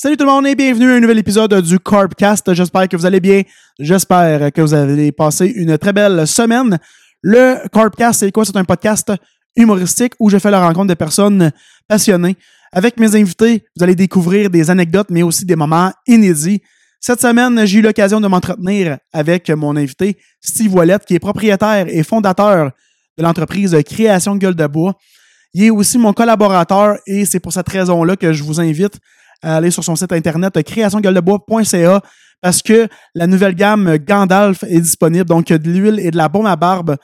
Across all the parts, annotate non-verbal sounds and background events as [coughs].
Salut tout le monde et bienvenue à un nouvel épisode du Carbcast. J'espère que vous allez bien. J'espère que vous avez passé une très belle semaine. Le Carbcast, c'est quoi? C'est un podcast humoristique où je fais la rencontre de personnes passionnées. Avec mes invités, vous allez découvrir des anecdotes, mais aussi des moments inédits. Cette semaine, j'ai eu l'occasion de m'entretenir avec mon invité, Steve Wallet, qui est propriétaire et fondateur de l'entreprise Création Gueule de Bois. Il est aussi mon collaborateur et c'est pour cette raison-là que je vous invite à aller sur son site internet créationgueuledebois.ca parce que la nouvelle gamme Gandalf est disponible. Donc, de l'huile et de la baume à barbe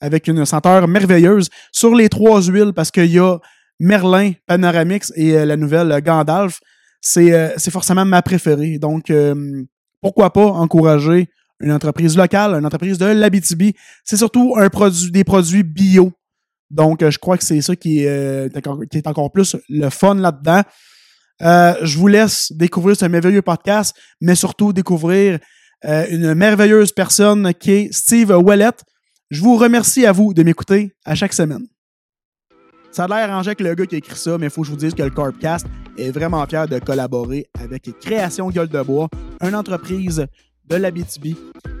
avec une senteur merveilleuse sur les trois huiles parce qu'il y a Merlin, Panoramix et euh, la nouvelle Gandalf. C'est euh, c'est forcément ma préférée. Donc, euh, pourquoi pas encourager une entreprise locale, une entreprise de l'Abitibi. C'est surtout un produit, des produits bio. Donc, je crois que c'est ça qui est, qui est encore plus le fun là-dedans. Je vous laisse découvrir ce merveilleux podcast, mais surtout découvrir une merveilleuse personne qui est Steve Wallet. Je vous remercie à vous de m'écouter à chaque semaine. Ça a l'air arrangé avec le gars qui a écrit ça, mais il faut que je vous dise que le Corpcast est vraiment fier de collaborer avec Création Gueule de Bois, une entreprise de l'Abitibi.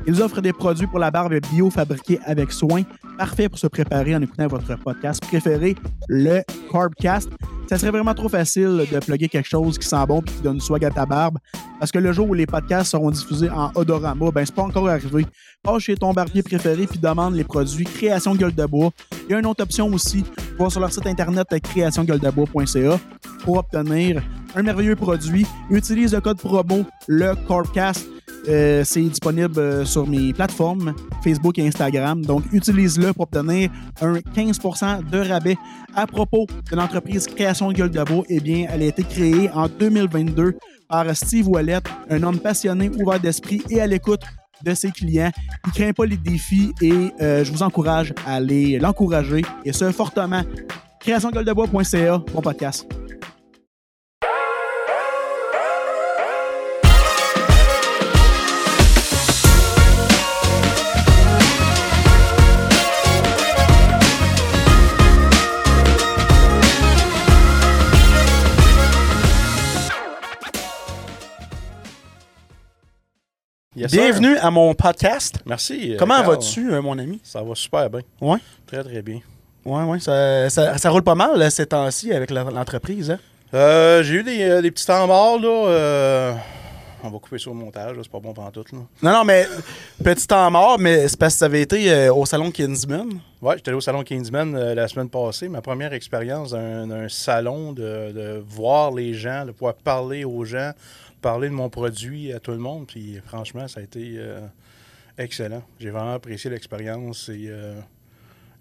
Ils offrent des produits pour la barbe bio fabriqués avec soin, parfait pour se préparer en écoutant votre podcast préféré, le Carbcast. Ça serait vraiment trop facile de plugger quelque chose qui sent bon et qui donne swag à ta barbe. Parce que le jour où les podcasts seront diffusés en odorama, ben c'est pas encore arrivé. Passe chez ton barbier préféré puis demande les produits Création Gueule de Bois. Il y a une autre option aussi. Va sur leur site internet créationgueuledebois.ca pour obtenir un merveilleux produit. Utilise le code promo le Carbcast euh, c'est disponible euh, sur mes plateformes Facebook et Instagram. Donc, utilise-le pour obtenir un 15% de rabais. À propos de l'entreprise Création Gueule de Bois, eh bien, elle a été créée en 2022 par Steve Wallet, un homme passionné, ouvert d'esprit et à l'écoute de ses clients. Il ne craint pas les défis et euh, je vous encourage à aller l'encourager et ce fortement. Créationgueuledebois.ca, bon podcast. Bienvenue à mon podcast. Merci. Euh, Comment vas-tu, euh, mon ami? Ça va super bien. Oui. Très, très bien. Oui, oui. Ça, ça, roule pas mal ces temps-ci avec l'entreprise. Hein? Euh, j'ai eu des, des, petits temps morts, là. on va couper sur le montage, c'est pas bon pendant tout. Là. Non, non, mais petit temps mort, mais c'est parce que ça avait été au salon Kinsman. Oui, j'étais allé au salon Kinsman la semaine passée. Ma première expérience d'un salon, de, de, voir les gens, de pouvoir parler aux gens, parler de mon produit à tout le monde. Puis franchement, ça a été euh, excellent. J'ai vraiment apprécié l'expérience et euh,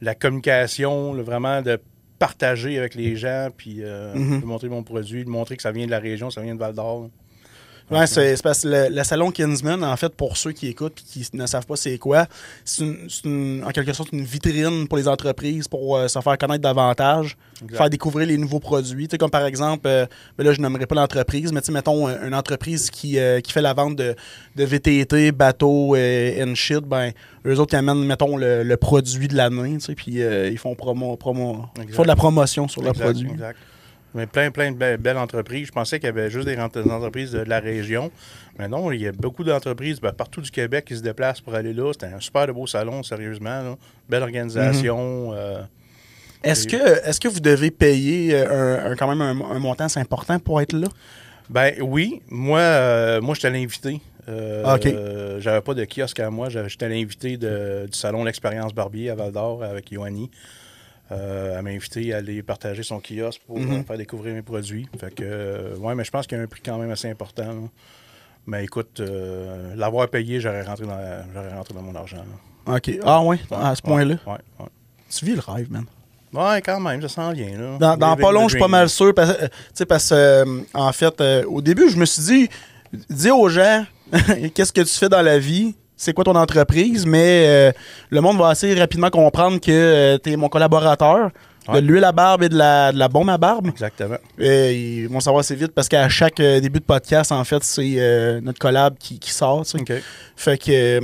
la communication, vraiment de partager avec les gens, puis euh, mm-hmm. de montrer mon produit, de montrer que ça vient de la région, ça vient de Val d'Or. Ouais, c'est parce que le, salon Kinsman, en fait, pour ceux qui écoutent et qui ne savent pas c'est quoi, c'est en quelque sorte une vitrine pour les entreprises pour euh, se faire connaître davantage, faire découvrir les nouveaux produits. comme par exemple, euh, ben là, je nommerai pas l'entreprise, mais mettons une entreprise qui, euh, qui fait la vente de, de VTT, bateaux et shit, ben, eux autres, ils amènent, mettons, le, produit de l'année, puis ils font promo, promo ils font de la promotion sur le produit. Exact. Mais plein, plein de belles, entreprises. Je pensais qu'il y avait juste des entreprises de la région. Mais non, il y a beaucoup d'entreprises ben, partout du Québec qui se déplacent pour aller là. C'était un super beau salon, sérieusement. Belle organisation. Mhm. Euh, est-ce que, est que vous devez payer euh, un, quand même un, montant assez important pour être là? Ben oui. Moi, euh, moi j'étais l'invité. Ah, OK. J'avais pas de kiosque à moi. J'étais l'invité du salon L'Expérience Barbier à Val d'Or avec Yoanni. Euh, elle m'a invité à aller partager son kiosque pour mhm. faire découvrir mes produits. Fait que, euh, ouais, mais je pense qu'il y a un prix quand même assez important. Mais écoute, euh, l'avoir payé, j'aurais rentré, dans, rentré dans mon argent. OK. Ah ouais, à ce point-là? Ouais, ouais, Tu vis le rêve, man. Ouais, quand même, ça sent bien. Là. Dans, dans pas long, je suis pas mal sûr. Parce, parce que, en fait, au début, je me suis dit, dis aux gens, [laughs] qu'est-ce que tu fais dans la vie? C'est quoi ton entreprise, mais euh, le monde va assez rapidement comprendre que euh, tu es mon collaborateur. De l'huile à barbe et de la, de la bombe à barbe. Exactement. Et ils vont savoir assez vite parce qu'à chaque euh, début de podcast, en fait, c'est notre collab qui, sort. Fait que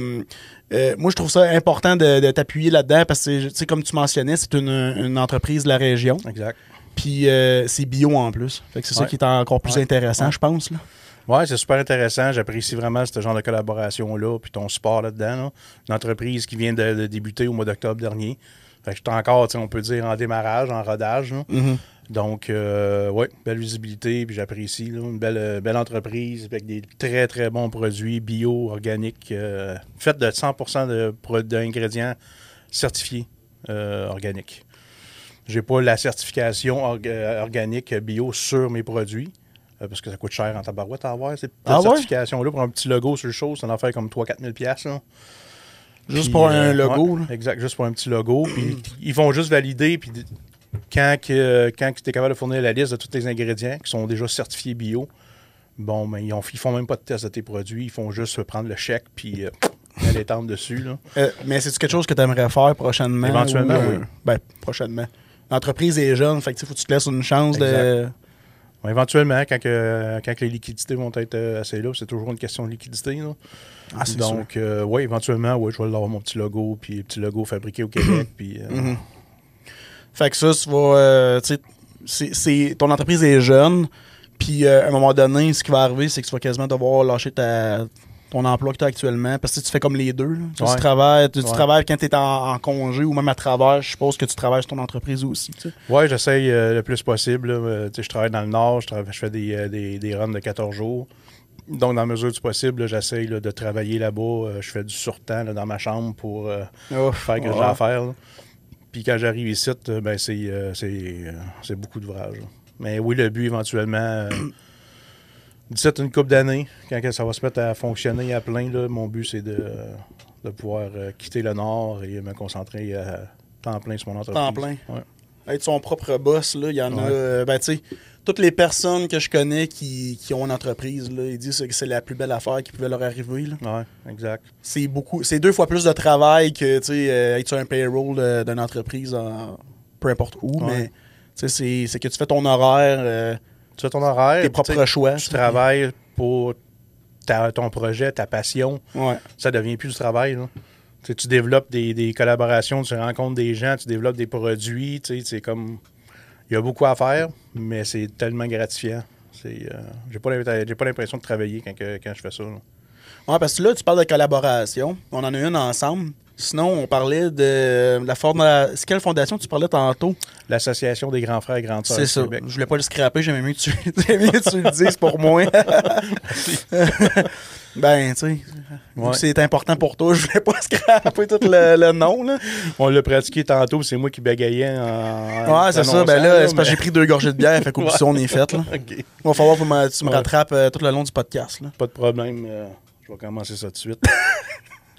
moi, je trouve ça important de, t'appuyer là-dedans parce que, comme tu mentionnais, c'est une, entreprise de la région. Exact. Puis euh, c'est bio en plus. Fait que c'est ça qui est encore plus Ouais. intéressant, je pense. Là. Ouais, c'est super intéressant. J'apprécie vraiment ce genre de collaboration-là, puis ton support là-dedans. là. Une entreprise qui vient de, de débuter au mois d'octobre dernier. Fait que j'étais encore, tu sais, on peut dire, en démarrage, en rodage. là. Donc, euh, oui, belle visibilité, puis j'apprécie. Une belle, euh, belle entreprise avec des très, très bons produits bio, organiques, euh, faits de 100% de pro- d'ingrédients certifiés euh, organiques. J'ai pas la certification orga- organique bio sur mes produits. Euh, parce que ça coûte cher en tabarouette à avoir, cette Ah ouais? certification-là. Pour un petit logo sur le show, c'est une affaire comme 3-4 000 piastres, là. Juste Puis, pour un euh, logo. ouais, exact, juste pour un petit logo. Puis [clears throat] ils vont juste valider. Puis quand, que, quand tu es capable de fournir la liste de tous tes ingrédients qui sont déjà certifiés bio, bon, ben, ils, ont, ils font même pas de test de tes produits. Ils font juste prendre le chèque puis euh, [clears throat] aller l'étendre dessus. Là. Euh, mais c'est quelque chose que tu aimerais faire prochainement? Éventuellement, ou, euh, oui. Ben, prochainement. L'entreprise est jeune, fait que il faut que tu te laisses une chance de. Bon, éventuellement, quand, que- quand que les liquidités vont être euh, assez là, c'est toujours une question de liquidité. là. Ah. Donc, euh, oui, éventuellement, ouais, je vais avoir mon petit logo, puis le petit logo fabriqué au [clears throat] Québec. puis, euh, Mhm. Fait que ça, tu c'est- ton entreprise est jeune, puis à un moment donné, ce qui va arriver, c'est que tu vas quasiment devoir lâcher ta, ton emploi que tu as actuellement? Parce que tu fais comme les deux. Tu, sais, Ouais. tu travailles, tu, travailles quand tu es en, en congé ou même à travers. Je suppose que tu travailles sur ton entreprise aussi. Oui, j'essaye euh, le plus possible. Euh, je travaille dans le Nord, je, travaille- je fais des, euh, des, des runs de 14 jours. Donc, dans la mesure du possible, j'essaye de travailler là-bas. Je fais du surtemps là, dans ma chambre pour faire ce que j'ai Ouais. à faire. là. Puis quand j'arrive ici, ben, c'est, beaucoup d'ouvrage. Mais oui, le but éventuellement, euh, d'ici à une couple d'années, quand ça va se mettre à fonctionner à plein, là, mon but c'est de, de pouvoir euh, quitter le Nord et me concentrer à temps plein sur mon entreprise. Temps plein. Ouais. Être son propre boss, là, il y en a. Ouais. euh, ben, tu sais, toutes les personnes que je connais qui, qui ont une entreprise, là, ils disent que c'est la plus belle affaire qui pouvait leur arriver. là. Ouais, exact. C'est beaucoup. C'est deux fois plus de travail que tu sais, euh, être sur un payroll d'une entreprise en- peu importe où, Ouais. mais tu sais, c'est c'est que tu fais ton horaire, euh, Tu as ton horaire. tes propres choix. Tu travailles pour ta- ton projet, ta passion. Ouais. Ça devient plus du travail. là. Tu développes des, des collaborations, tu rencontres des gens, tu développes des produits. C'est comme. Il y a beaucoup à faire, mais c'est tellement gratifiant. C'est, euh, j'ai pas l'impression de travailler quand, quand je fais ça. là. Ouais, parce que là, tu parles de collaboration. On en a une ensemble. Sinon, on parlait de la fonda... C'est quelle fondation tu parlais tantôt? L'association des grands frères et grandes sœurs C'est ça. Québec. Je voulais pas le scraper, j'aimais mieux que tu, [laughs] mieux que tu le dises pour moi. [laughs] ben, tu sais, vu Ouais. que c'est important pour toi, je voulais pas [laughs] scraper tout le, le nom. Là. On l'a pratiqué tantôt, c'est moi qui bégayais en. Ouais, c'est ça. Ben là, c'est parce que j'ai pris deux gorgées de bière, fait qu'au ça, on est fait. Là. OK. Il va falloir que tu me rattrapes euh, tout le long du podcast. Là. Pas de problème. euh, je vais commencer ça tout de suite.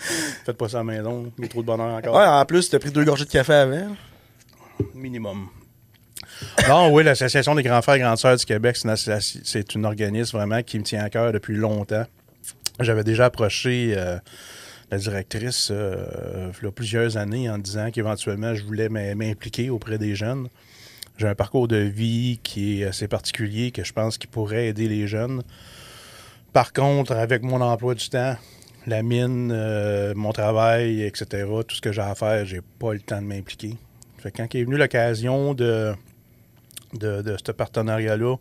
[laughs] Faites pas ça à la maison. Il y a trop de bonheur encore. Ouais, en plus, tu as pris deux gorgées de café avant. Minimum. Non, oui, l'Association des grands frères et grandes sœurs du Québec, c'est un organisme vraiment qui me tient à cœur depuis longtemps. J'avais déjà approché euh, la directrice euh, il y a plusieurs années en disant qu'éventuellement, je voulais m'im- m'impliquer auprès des jeunes. J'ai un parcours de vie qui est assez particulier, que je pense qui pourrait aider les jeunes. Par contre, avec mon emploi du temps, la mine, euh, mon travail, etc., tout ce que j'ai à faire, j'ai pas le temps de m'impliquer. Fait que quand est venue l'occasion de, de, de ce partenariat-là,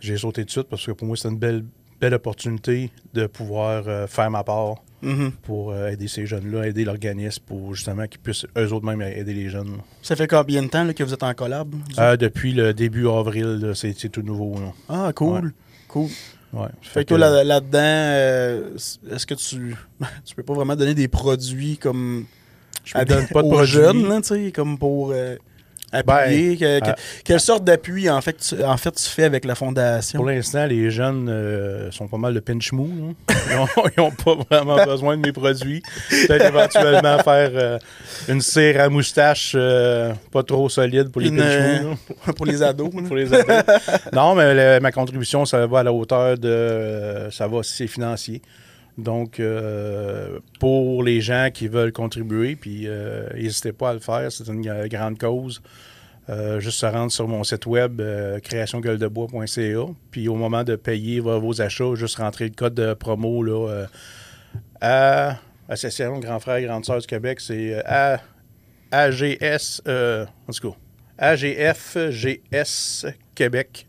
j'ai sauté de suite parce que pour moi, c'est une belle, belle opportunité de pouvoir euh, faire ma part Mhm. pour euh, aider ces jeunes-là, aider l'organisme pour justement qu'ils puissent eux autres même aider les jeunes. Ça fait combien de temps là, que vous êtes en collab? Euh, depuis le début avril, c'est c'est tout nouveau. là. Ah, cool. ouais. Cool. Ouais. Fait que là- là-dedans, euh, est-ce que tu [laughs] tu peux pas vraiment donner des produits comme je à donne pas de aux produits. jeunes, là, tu sais, comme pour euh, appuyer? Que- que- euh, quelle sorte d'appui, en fait, tu, en fait, tu fais avec la fondation? Pour l'instant, les jeunes euh, sont pas mal de pinch mou. Ils n'ont [laughs] pas vraiment besoin de mes produits. Peut-être éventuellement faire euh, une cire à moustache euh, pas trop solide pour les Une, pinch mou. [laughs] pour les ados. [laughs] pour les ados. non, mais le- ma contribution, ça va à la hauteur de. ça va c'est financier. Donc, euh, pour les gens qui veulent contribuer, puis euh, n'hésitez pas à le faire, c'est une gra- grande cause. Euh, juste se rendre sur mon site web, créationgueuledebois.ca. Puis au moment de payer vos, achats, juste rentrer le code de promo là, à Association Grand Frère et Grande Sœur du Québec. C'est AGS, AGFGS Québec.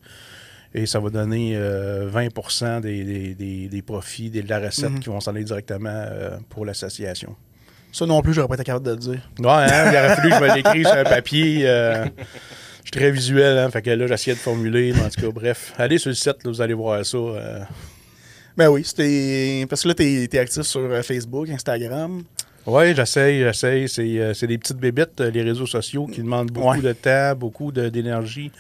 Et ça va donner euh, 20 des, des, des, des profits, des- de la recette Mhm. qui vont s'en aller directement euh, pour l'association. Ça non plus, j'aurais pas été capable de le dire. Ouais, hein, il aurait fallu que je me l'écrive sur un papier. euh, je suis très visuel, hein, fait que là, j'essayais de formuler. Mais en tout cas, bref, allez sur le site, là, vous allez voir ça. euh. Ben oui, c'était. Parce que là, t'es es actif sur euh, Facebook, Instagram. Ouais, j'essaye, j'essaye. C'est, euh, des petites bébites, euh, les réseaux sociaux, qui demandent beaucoup Ouais. de temps, beaucoup de- d'énergie,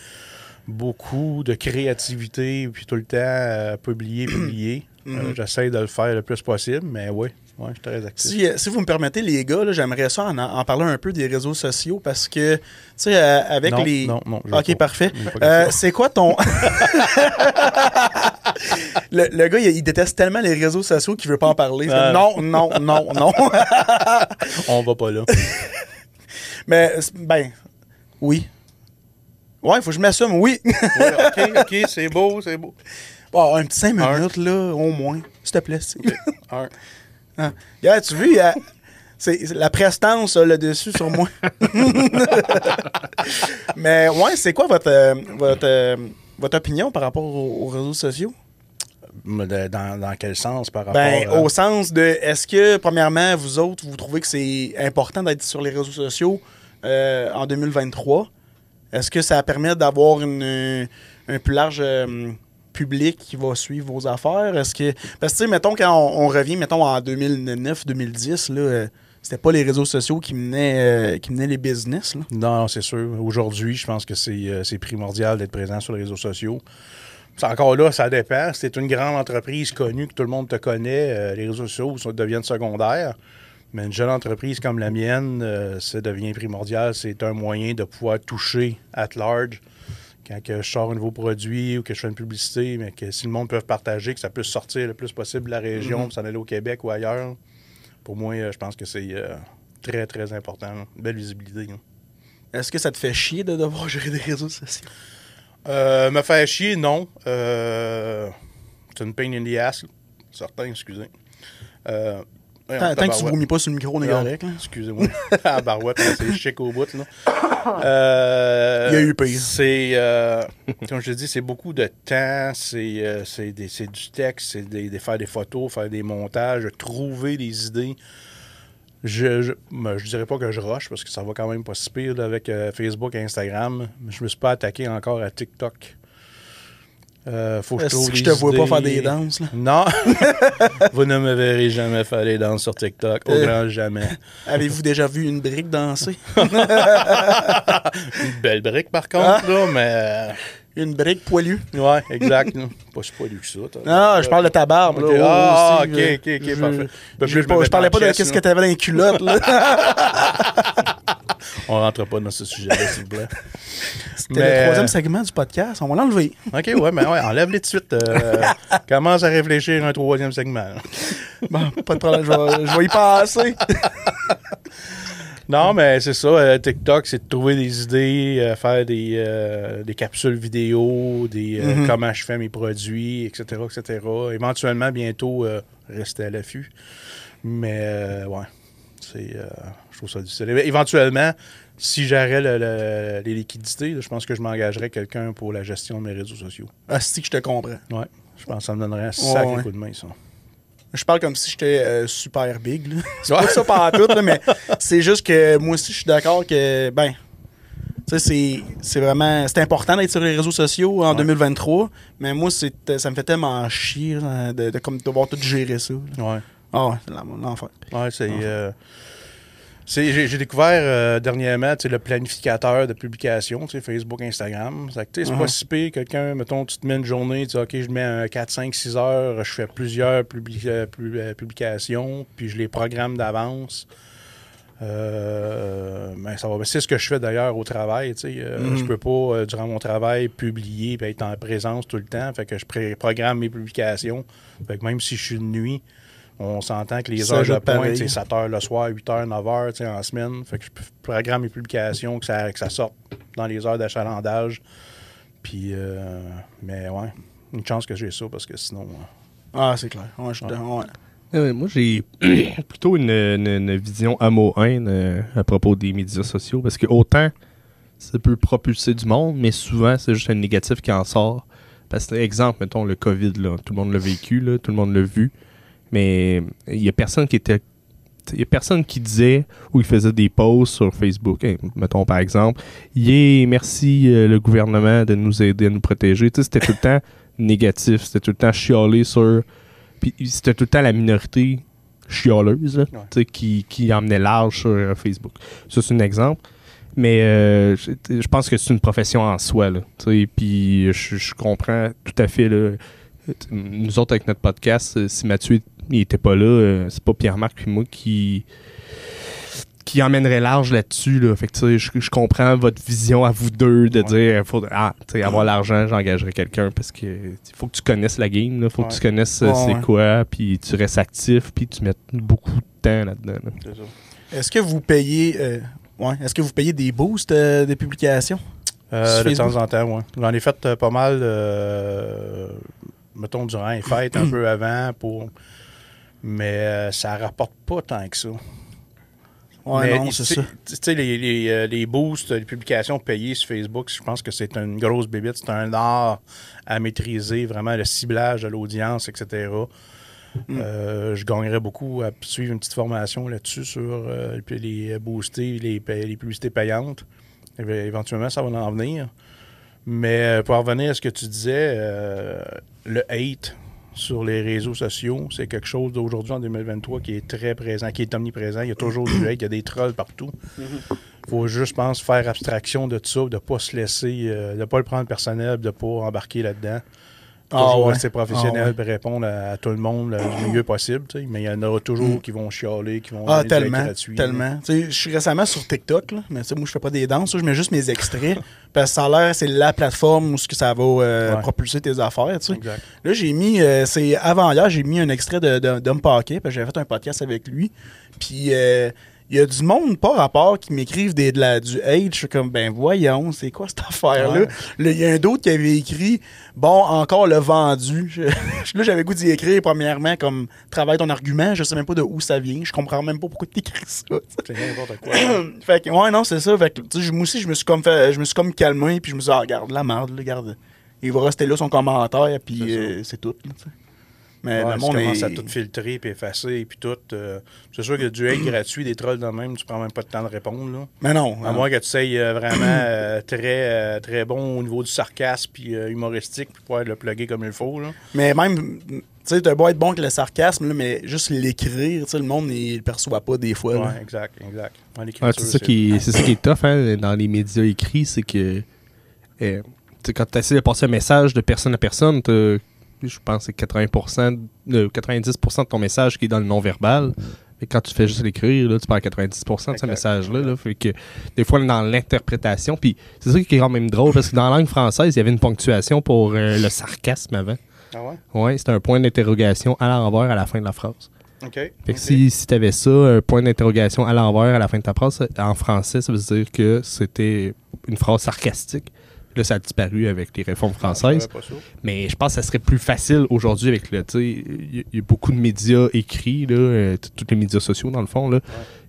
beaucoup de créativité, puis tout le temps euh, publier, [clears throat] publier. Euh, Mhm. j'essaye de le faire le plus possible, mais oui, ouais, je suis très actif. Si, euh, si vous me permettez, les gars, j'aimerais ça en, en parler un peu des réseaux sociaux parce que, tu sais, euh, avec non, les. non, non, Ok, pas. parfait. Euh, c'est quoi ton. [laughs] le, le gars, il, il déteste tellement les réseaux sociaux qu'il veut pas en parler. Non, non, non, non. [laughs] On va pas là. [laughs] Mais, ben, oui. Ouais, il faut que je m'assume, oui. Ouais, ok, ok, c'est beau, c'est beau. Bon, un petit 5 Un. minutes, là, au moins. S'il te plaît. Un. [laughs] Ah. Regarde, tu vois, a- c'est la prestance là, le dessus sur moi. [laughs] Mais ouais, c'est quoi votre, euh, votre, euh, votre opinion par rapport aux, aux réseaux sociaux? De- Dans, dans quel sens par rapport Ben, à... au sens de, est-ce que, premièrement, vous autres, vous trouvez que c'est important d'être sur les réseaux sociaux euh, en 2023? Est-ce que ça permet d'avoir un plus large euh, public qui va suivre vos affaires? Est-ce que. Parce que, mettons, quand on, revient, mettons, en 2009-2010, là, euh, c'était pas les réseaux sociaux qui menaient, euh, qui menaient les business. Non, c'est sûr. Aujourd'hui, je pense que c'est euh, c'est primordial d'être présent sur les réseaux sociaux. C'est encore là, ça dépend. Tu une grande entreprise connue, que tout le monde te connaît, les réseaux sociaux deviennent secondaires. Mais une jeune entreprise comme la mienne, euh, ça devient primordial. C'est un moyen de pouvoir toucher at large. Quand que je sors un nouveau produit ou que je fais une publicité, mais que si le monde peut partager, que ça puisse sortir le plus possible de la région, Mhm. puis s'en aller au Québec ou ailleurs, pour moi, euh, je pense que c'est euh, très, très important. là. Belle visibilité. Est-ce que ça te fait chier de devoir gérer des réseaux sociaux? Euh, me faire chier, non. C'est une pain in the ass. Certain, excusez. Tant, tant que tu tabarouette. vomis pas sur le micro, on est correct. Excusez-moi. [laughs] [laughs] ah, barouette, c'est chic au bout, là. [coughs] Euh, Il y a eu pire. C'est, euh, comme je te dis, c'est beaucoup de temps, c'est, euh, c'est, des- c'est du texte, c'est des, des- faire des photos, faire des montages, trouver des idées. Je, je, ben, je dirais pas que je rush parce que ça va quand même pas si pire là, avec euh, Facebook et Instagram. Je me suis pas attaqué encore à TikTok. Euh, faut que je Est-ce trouve que je des te vois pas faire des danses, là? Non. [laughs] Vous ne me verrez jamais faire des danses sur TikTok. Au Euh. grand jamais. Avez-vous déjà vu une brique danser? [laughs] Une belle brique, par contre, là, mais. Une brique poilue? euh, Ouais, exact. [laughs] Pas si poilu que ça. Non, je parle de ta barbe. Là, Ah, aussi, ok, là. ok, ok, Je- parfait. Je, mets parlais pas de chest, qu'est-ce que t'avais dans les culottes. Là. [laughs] On rentre pas dans ce sujet-là, s'il vous plaît. C'était Mais- le troisième segment du podcast. On va l'enlever. OK, ouais, mais ouais, enlève-les tout de suite. euh, [laughs] commence à réfléchir à un troisième segment. Bon, pas de problème. Je vais, je vais y passer. Non, mais c'est ça. euh, TikTok, c'est de trouver des idées, euh, faire des, euh, des capsules vidéo, des Mhm. comment je fais mes produits, etc., etc. Éventuellement, bientôt, rester à l'affût. Mais, ouais, c'est, euh, je trouve ça difficile. Éventuellement, si j'aurais le- le- les liquidités, je pense que je m'engagerais quelqu'un pour la gestion de mes réseaux sociaux. Ah, c'est que je te comprends. Ouais, je pense que ça me donnerait un sacré ouais. coup de main, ça. Je parle comme si j'étais euh, super big. [laughs] C'est pas ça par tout, là, mais c'est juste que moi aussi, je suis d'accord que, ben, tu sais, c'est- vraiment. C'est important d'être sur les réseaux sociaux en Ouais. 2023, mais moi, ça me fait tellement chier là, de, de comme devoir tout gérer ça. là. Ouais. Ah ouais, l'enfer. Ouais, c'est. J'ai, découvert euh, dernièrement le planificateur de publication, Facebook, Instagram. C'est, pas si pire. Quelqu'un, mettons, tu te mets une journée, tu dis, OK, je mets un 4, 5, 6 heures, je fais plusieurs publi- euh, euh, publications, puis je les programme d'avance. Euh, ben, ça va. Ben, c'est ce que je fais d'ailleurs au travail. sais. Euh, Mhm. Je peux pas, euh, durant mon travail, publier et être en présence tout le temps. Fait que je pré- programme mes publications. Fait que même si je suis de nuit, on s'entend que les heures de pointe, c'est 7 heures le soir, 8 heures, 9 heures tu sais, en semaine. Fait que je programme mes publications, que ça, que ça sorte dans les heures d'achalandage. Puis, euh, mais ouais, une chance que j'ai ça parce que sinon. euh, Ah, c'est clair. Ouais, je suis Ouais. dans- ouais. Euh, moi, j'ai [coughs] plutôt une, une- une vision amo-haine euh, à propos des médias sociaux parce que autant ça peut propulser du monde, mais souvent, c'est juste un négatif qui en sort. Parce que, exemple, mettons le COVID, là, tout le monde l'a vécu, là, tout le monde l'a vu, mais il y a personne qui était. Il a personne qui disait ou il faisait des posts sur Facebook, mettons par exemple, Yeah, merci euh, le gouvernement de nous aider à nous protéger. Tu sais, C'était tout le temps négatif, c'était tout le temps chialé sur. Puis c'était tout le temps la minorité chialeuse là, Ouais. tu sais, qui, qui emmenait large sur euh, Facebook. Ça, c'est un exemple. Mais euh, je, je pense que c'est une profession en soi. Là, tu sais, puis je, je comprends tout à fait. Là, nous autres, avec notre podcast, si Mathieu il était pas là, euh, c'est pas Pierre-Marc puis moi qui qui emmènerait large là-dessus. Là. Fait que, tu sais, je, je comprends votre vision à vous deux de Ouais. dire faut, ah, avoir l'argent, j'engagerai quelqu'un parce que il faut que tu connaisses la game, là, faut que tu connaisses euh, Ouais, c'est ouais. quoi, puis tu restes actif, puis tu mettes beaucoup de temps là-dedans. là. C'est ça. Est-ce que vous payez. euh, ouais, Est-ce que vous payez des boosts euh, des publications? Euh, de Facebook? temps en temps, oui. J'en ai fait euh, pas mal, euh, mettons, durant les fêtes, un [clears throat] peu avant, pour... mais euh, ça rapporte pas tant que ça. Ouais, Mais, non, c'est ça. Tu sais, les, les, euh, les boosts, les publications payées sur Facebook, je pense que c'est une grosse bébite. C'est un art à maîtriser, vraiment le ciblage de l'audience, etc. Mm. Euh, je gagnerais beaucoup à suivre une petite formation là-dessus sur euh, les booster, les, les publicités payantes. Éve- Éventuellement, ça va en venir. Mais pour en revenir à ce que tu disais, euh, le hate sur les réseaux sociaux, c'est quelque chose d'aujourd'hui en 2023 qui est très présent, qui est omniprésent. Il y a toujours du hate, il y a des trolls partout. Il faut juste, je pense, faire abstraction de ça, de ne pas se laisser, euh, de ne pas le prendre personnel, de ne pas embarquer là-dedans. Ah Toujours ouais. rester professionnel, Ah ouais. répondre à, à tout le monde le mieux possible. tu sais. Mais il y en aura toujours qui vont chialer, qui vont Ah, tellement. gratuit. Tellement. Tu sais, je suis récemment sur TikTok, là, mais tu sais, moi, je fais pas des danses, je mets juste mes extraits. [laughs] parce que ça a l'air, c'est la plateforme où ce que ça va euh, Ouais. propulser tes affaires, tu sais. Exact. Là, j'ai mis, euh, c'est avant-hier, j'ai mis un extrait de, de, Paquet, parce que j'avais fait un podcast avec lui. Puis, euh, il y a du monde, pas rapport, qui m'écrivent des, de la, du hate. Je suis comme, ben voyons, c'est quoi cette affaire-là? Ouais. Il y a un d'autre qui avait écrit, bon, encore le vendu. [laughs] Je- là, j'avais goût d'y écrire, premièrement, comme, travaille ton argument. Je sais même pas de où ça vient. Je comprends même pas pourquoi tu écris ça. C'est n'importe quoi. [clears throat] fait que, ouais, non, c'est ça. Fait que, tu sais, moi aussi, je me suis comme fait, je me suis comme calmé, puis je me suis dit, ah, regarde, la merde, regarde. Il va rester là son commentaire, puis C'est euh, c'est tout. là. Mais Ouais, le tu monde commences est... à tout filtrer puis effacer puis tout. euh, c'est sûr que du hate gratuit, des trolls de même, tu prends même pas de temps de répondre. Là. Mais non. À non. moins que tu sois euh, vraiment [coughs] euh, très, euh, très bon au niveau du sarcasme puis euh, humoristique pour pouvoir le plugger comme il faut. Là. Mais même, tu sais, t'as beau être bon avec le sarcasme, là, mais juste l'écrire, tu sais, le monde, il le perçoit pas des fois. Ouais, exact, exact. C'est ça, qui est- c'est ça qui est tough hein, dans les médias écrits, c'est que euh, tu sais, quand tu essaies de passer un message de personne à personne, t'as- je pense que c'est 80%, de, 90% de ton message qui est dans le non-verbal. Et quand tu fais juste l'écrire, là, tu parles 90% de ce message-là. là. fait que des fois, dans l'interprétation, puis c'est ça qui est quand même drôle, parce que dans la langue française, il y avait une ponctuation pour euh, le sarcasme avant. Ah ouais? Ouais, c'était un point d'interrogation à l'envers à la fin de la phrase. OK. Fait que si, si tu avais ça, un point d'interrogation à l'envers à la fin de ta phrase, en français, ça veut dire que c'était une phrase sarcastique. Là, ça a disparu avec les réformes Ah, françaises. Mais je pense que ça serait plus facile aujourd'hui avec le. Tu sais, il y, a beaucoup de médias écrits, là, euh, tous les médias sociaux, dans le fond. Là.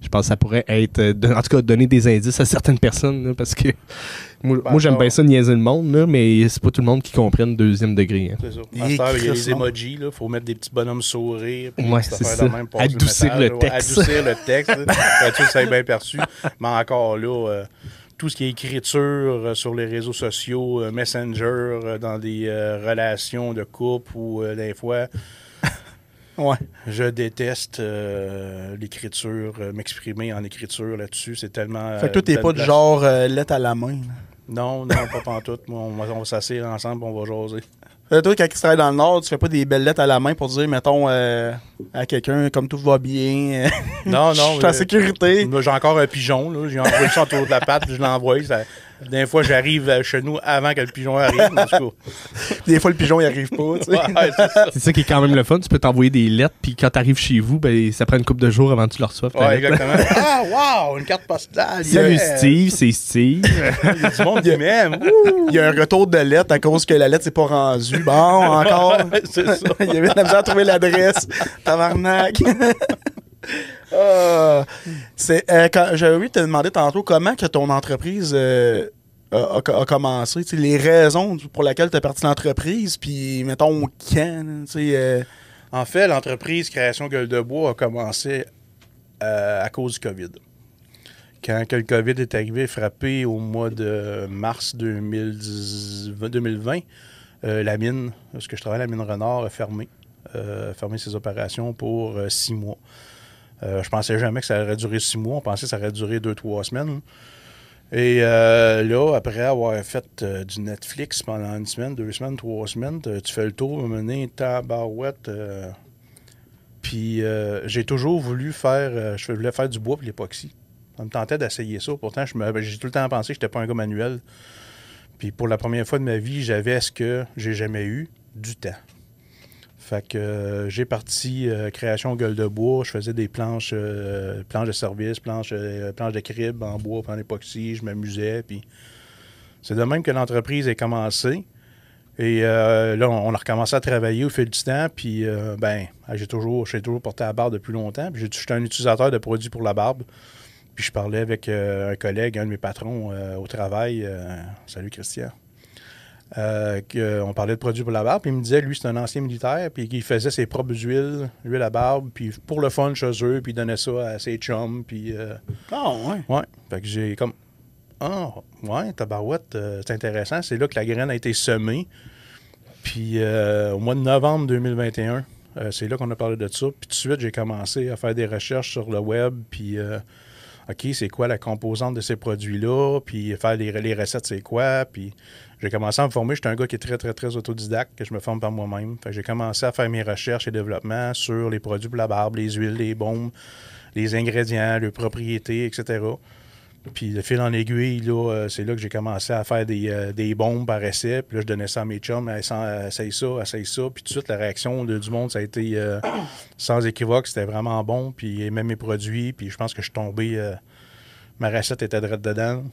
Je pense que ça pourrait être. euh, de- en tout cas, donner des indices à certaines personnes. là, parce que [laughs] moi, Ben, moi, j'aime bien ça, niaiser le monde, là, mais c'est pas tout le monde qui comprenne deuxième degré. hein. C'est ça. Il y a les emojis, il faut mettre des petits bonhommes sourire. puis Ouais, c'est ça. même, Adoucir message, le texte. Adoucir le texte. là. Tu sais, c'est bien perçu. Mais encore là, euh, tout ce qui est écriture euh, sur les réseaux sociaux, euh, Messenger, euh, dans des relations de couple ou des fois, [laughs] Ouais. je déteste euh, l'écriture, euh, m'exprimer en écriture là-dessus. C'est tellement. Fait que toi, t'es pas du genre euh, lettre à la main. là. Non, non, pas pantoute. Moi, on va, on va s'asseoir ensemble, on va jaser. Que toi, quand tu travailles dans le Nord, tu fais pas des belles lettres à la main pour dire, mettons, euh, à quelqu'un, comme tout va bien, Non, [laughs] je non. suis en euh, sécurité. J'ai encore un pigeon, là. J'ai envoyé ça autour de la patte, puis je l'envoie. Ça... Des fois, j'arrive euh, chez nous avant que le pigeon arrive. En tout cas. [laughs] Des fois, le pigeon, il arrive pas, tu sais. Ouais, c'est ça. C'est ça qui est quand même le fun. Tu peux t'envoyer des lettres, puis quand t'arrives chez vous, ben, ça prend une couple de jours avant que tu le reçoives. ta Ouais, lettre. exactement. [laughs] Ah, wow, une carte postale. Salut yeah. Steve, c'est Steve. [laughs] Il y a du monde qui m'aime. Il y a un retour de lettre à cause que la lettre s'est pas rendue. Bon, encore. Ouais, c'est ça. il y avait de la misère à trouver l'adresse. Tabarnak. Ah. c'est, euh, J'avais oublié de te demander tantôt comment que ton entreprise euh, a, commencé? Les raisons pour lesquelles tu es parti l'entreprise, puis mettons quand, euh, En fait, l'entreprise Création Gueule de Bois a commencé euh, à cause du COVID. Quand que le COVID est arrivé, frappé au mois de mars 2010 2020, euh, la mine, parce que je travaille à la mine Renard, a fermé, euh, ses opérations pour euh, six mois. Euh, je pensais jamais que ça aurait duré six mois. On pensait que ça aurait duré deux, trois semaines. Et euh, là, après avoir fait euh, du Netflix pendant une semaine, deux semaines, trois semaines, tu fais le tour, mener tabarouette. puis j'ai toujours voulu faire, je voulais faire du bois pour l'époxy. Ça me tentait d'essayer ça. Pourtant, j'ai tout le temps pensé que je n'étais pas un gars manuel. Puis pour la première fois de ma vie, j'avais ce que j'ai jamais eu, du temps. Fait que euh, j'ai parti euh, création gueule de bois. Je faisais des planches, euh, planches de service, planches, planches de crib en bois, en époxy. Je m'amusais. Puis c'est de même que l'entreprise a commencé. Et là, on a recommencé à travailler au fil du temps. Puis, ben, j'ai toujours, j'ai toujours porté la barbe depuis longtemps. Puis, j'étais un utilisateur de produits pour la barbe. Puis, je parlais avec un collègue, un de mes patrons au travail. salut Christian. Euh, que- on parlait de produits pour la barbe. Puis, il me disait, lui, c'est un ancien militaire. Puis, qu'il faisait ses propres huiles, huile à barbe. Puis, pour le fun chez eux. Puis, il donnait ça à ses chums. Puis, euh, Ah, ouais. Ouais. Fait que j'ai comme. Ah, ouais, tabarouette, euh, c'est intéressant. C'est là que la graine a été semée. Puis euh, au mois de novembre 2021, euh, c'est là qu'on a parlé de ça. Puis tout de suite, j'ai commencé à faire des recherches sur le web. Puis, euh, OK, c'est quoi la composante de ces produits-là? Puis faire les, les recettes, c'est quoi? Puis j'ai commencé à me former. J'étais un gars qui est très, très, très autodidacte, que je me forme par moi-même. J'ai commencé à faire mes recherches et développements sur les produits pour la barbe, les huiles, les baumes, les ingrédients, leurs propriétés, etc. Puis de fil en aiguille, euh, c'est là que j'ai commencé à faire des, euh, bombes par essai. Puis là, je donnais ça à mes chums, essaye ça, essaye ça. Puis tout de suite, la réaction de- du monde, ça a été euh, sans équivoque. C'était vraiment bon. Puis même mes produits. Puis je pense que je suis tombé. euh, ma recette était droite dedans.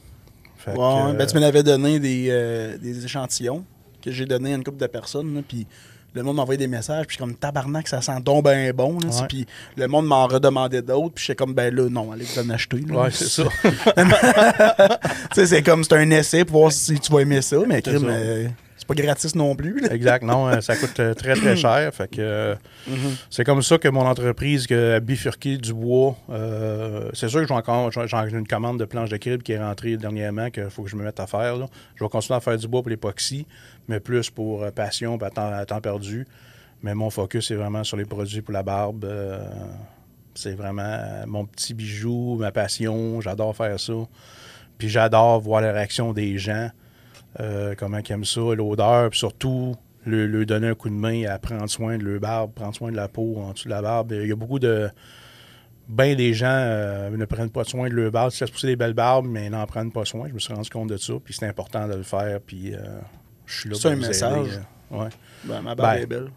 Fait que, Ouais, ben, tu m'en avais donné des, euh, des échantillons que j'ai donné à une couple de personnes. Puis le monde m'envoyait des messages. Puis comme tabarnak, ça sent donc ben bon. Puis le monde m'en redemandait d'autres. Puis j'étais comme, ben là, non, allez vous en acheter. là. Ouais, c'est ça. [laughs] Tu sais, c'est comme, c'est un essai pour voir si tu vas aimer ça. Mais crime, pas gratis non plus. là. exact. Non, euh, ça coûte euh, très, très [clears throat] cher. Fait que euh, c'est comme ça que mon entreprise que a bifurqué du bois. euh, c'est sûr que j'ai encore j'ai une commande de planche de crib qui est rentrée dernièrement qu'il faut que je me mette à faire. là. Je vais continuer à faire du bois pour l'époxy, mais plus pour euh, passion, à temps, à temps perdu. Mais mon focus est vraiment sur les produits pour la barbe. euh, c'est vraiment mon petit bijou, ma passion. J'adore faire ça. Puis j'adore voir la réaction des gens. Euh, comment ils aiment ça, l'odeur, puis surtout le, leur donner un coup de main à prendre soin de leur barbe, prendre soin de la peau en dessous de la barbe. Il y a beaucoup de. Ben des gens euh, ne prennent pas soin de leur barbe. Ils se laissent pousser des belles barbes, mais ils n'en prennent pas soin. Je me suis rendu compte de ça, puis c'est important de le faire, puis euh, je suis là C'est pour un vous message. aider, ouais. Ben, ma barbe Ben. est belle.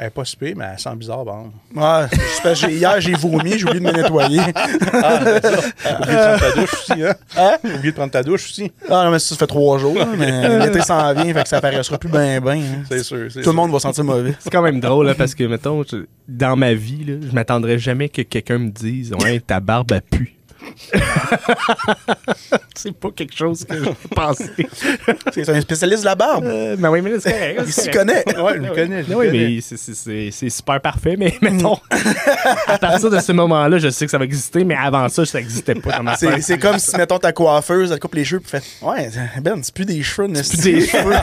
Elle est pas si pire, mais elle sent bizarre, bon. Ouais, c'est parce que j'ai- hier, j'ai vomi, j'ai oublié de me nettoyer. Ah, ben ça. Oublie de prendre ta douche aussi, hein? Hein? Oublie de prendre ta douche aussi. Ah non, mais ça, ça fait trois jours, mais [laughs] l'été s'en vient, fait que ça paraîtra plus ben ben. hein. C'est sûr. c'est Tout sûr. le monde va sentir mauvais. C'est quand même drôle, là, parce que, mettons, je- dans ma vie, là, je m'attendrais jamais que quelqu'un me dise Ouais, ta barbe a pu. [laughs] c'est pas quelque chose que j'ai pensé. [laughs] C'est un spécialiste de la barbe. Euh, mais oui, mais là, c'est correct, Il s'y connaît. Ouais, je le connais. je le Oui, connais. mais c'est- super parfait, mais [laughs] mettons, à partir de ce moment-là, je sais que ça va exister, mais avant ça, ça n'existait pas C'est comme si, mettons, ta coiffeuse, elle coupe les cheveux, puis fait Ouais, Ben, c'est plus des cheveux, n'est-ce Puis des cheveux.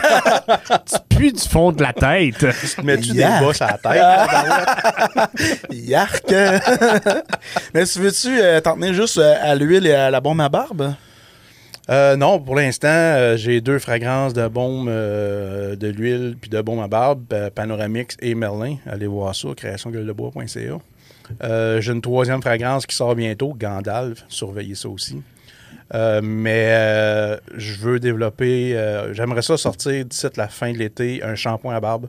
tu pues du fond de la tête. Mets-tu des bosses à la tête? Yark! Mais tu veux-tu euh, t'en tenir juste euh, à l'huile et à la bombe à barbe? Euh, non, pour l'instant, euh, j'ai deux fragrances de baume euh, de l'huile puis de baume à barbe, Panoramix et Merlin. Allez voir ça, créationgueuledebois.ca. J'ai une troisième fragrance qui sort bientôt, Gandalf. Surveillez ça aussi. Mais je veux développer, j'aimerais ça sortir d'ici la fin de l'été, un shampoing à barbe.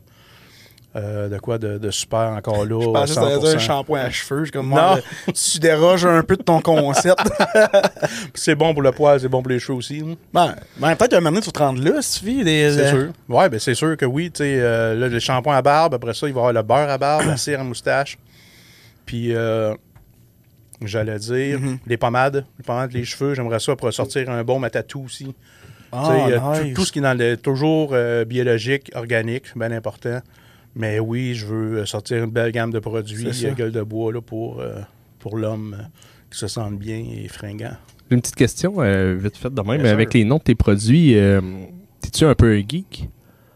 Euh, de quoi de, de super encore là. Je pensais que dire un 100%. shampoing à cheveux. Je comme, Non. tu déroges un peu de ton concept. [laughs] C'est bon pour le poil, c'est bon pour les cheveux aussi. hein. ben, ben, peut-être un moment donné, tu te rendre là, si tu des. C'est sûr. Ouais, ben c'est sûr que oui. Tu sais, euh, là, le shampoing à barbe, après ça, il va y avoir le beurre à barbe, la cire à moustache. Puis, euh, j'allais dire, Mhm. les pommades. Les pommades, les cheveux. J'aimerais ça pour sortir un baume à tatou aussi. Ah, euh, tout- ce qui est dans le toujours biologique, organique, bien important. Mais oui, je veux euh, sortir une belle gamme de produits, euh, gueule de bois, là, pour, euh, pour l'homme euh, qui se sente bien et fringant. Une petite question, euh, vite faite de même. Bien avec les noms de tes produits, euh, t'es-tu un peu un geek?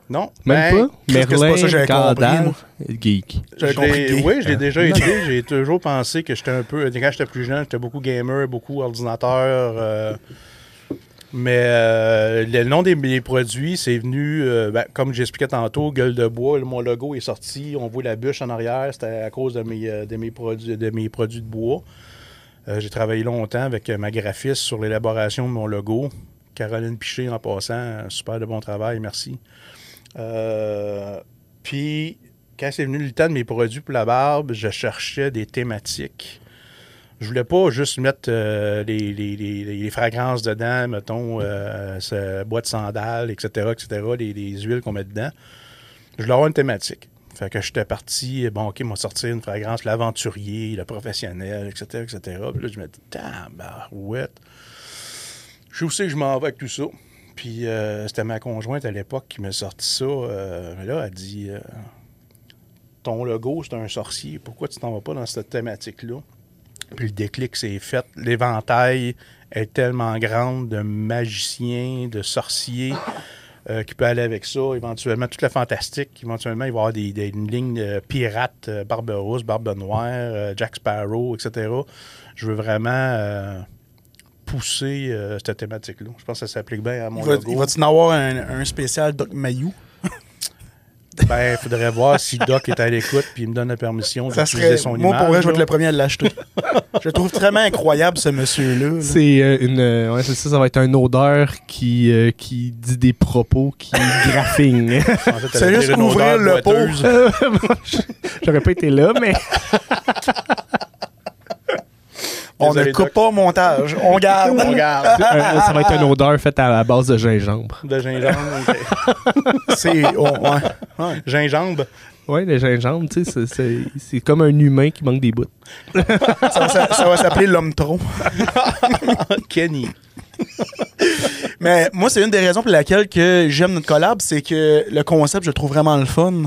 Non? Même ben, pas? c'est pas ça que j'avais compris, geek. Gay. Oui, je l'ai déjà [laughs] été. J'ai toujours pensé que j'étais un peu. Quand j'étais plus jeune, j'étais beaucoup gamer, beaucoup ordinateur. Mais euh, le nom des, produits, c'est venu, euh, ben, comme j'expliquais tantôt, gueule de bois. mon logo est sorti. On voit la bûche en arrière. C'était à cause de mes, euh, produits, de mes produits de bois. J'ai travaillé longtemps avec ma graphiste sur l'élaboration de mon logo. Caroline Piché, en passant, super de bon travail, merci. Puis, quand c'est venu le temps de mes produits pour la barbe, je cherchais des thématiques. Je voulais pas juste mettre euh, les, les- les- les fragrances dedans, mettons, euh, ce bois de sandales, etc., etc., les, les huiles qu'on met dedans. Je voulais avoir une thématique. Fait que j'étais parti, bon, OK, m'a sorti une fragrance, l'aventurier, le professionnel, etc., etc. Puis là, je me dis, tabarouette. Je sais que je m'en vais avec tout ça. Puis euh, c'était ma conjointe à l'époque qui m'a sorti ça. Euh, là, elle dit Ton logo, c'est un sorcier. Pourquoi tu t'en vas pas dans cette thématique-là Puis le déclic s'est fait. L'éventail est tellement grande de magiciens, de sorciers. euh, qui peut aller avec ça, éventuellement, toute la fantastique. Éventuellement, il va y avoir des, des- une ligne de pirates, euh, Barbe Rousse, Barbe Noire, euh, Jack Sparrow, etc. Je veux vraiment euh, pousser cette thématique-là. Je pense que ça s'applique bien à mon Il va- logo. il va-tu en avoir un, un spécial Doc Mayou? Ben, il faudrait voir si Doc est à l'écoute puis il me donne la permission d'utiliser son Moi, image. pour vrai, je vais être le premier à l'acheter. je le trouve vraiment incroyable, ce monsieur-là. là. C'est euh, une. euh, ouais, c'est ça, ça va être un odeur qui, euh, qui dit des propos qui graphing. En fait, C'est juste ouvrir odeur le pot. [laughs] J'aurais pas été là, mais. [laughs] On ne coupe pas au montage. On garde. On regarde. [laughs] Euh, ça va être une odeur faite à la base de gingembre. De gingembre. ok. C'est. oh, ouais. Ouais. Gingembre. Ouais, le gingembre, tu sais, c'est- c'est c'est comme un humain qui manque des bouts. [laughs] Ça, va s'a- ça va s'appeler l'homme trop. [laughs] Kenny. Mais moi, c'est une des raisons pour laquelle que j'aime notre collab, c'est que le concept, je le trouve vraiment le fun.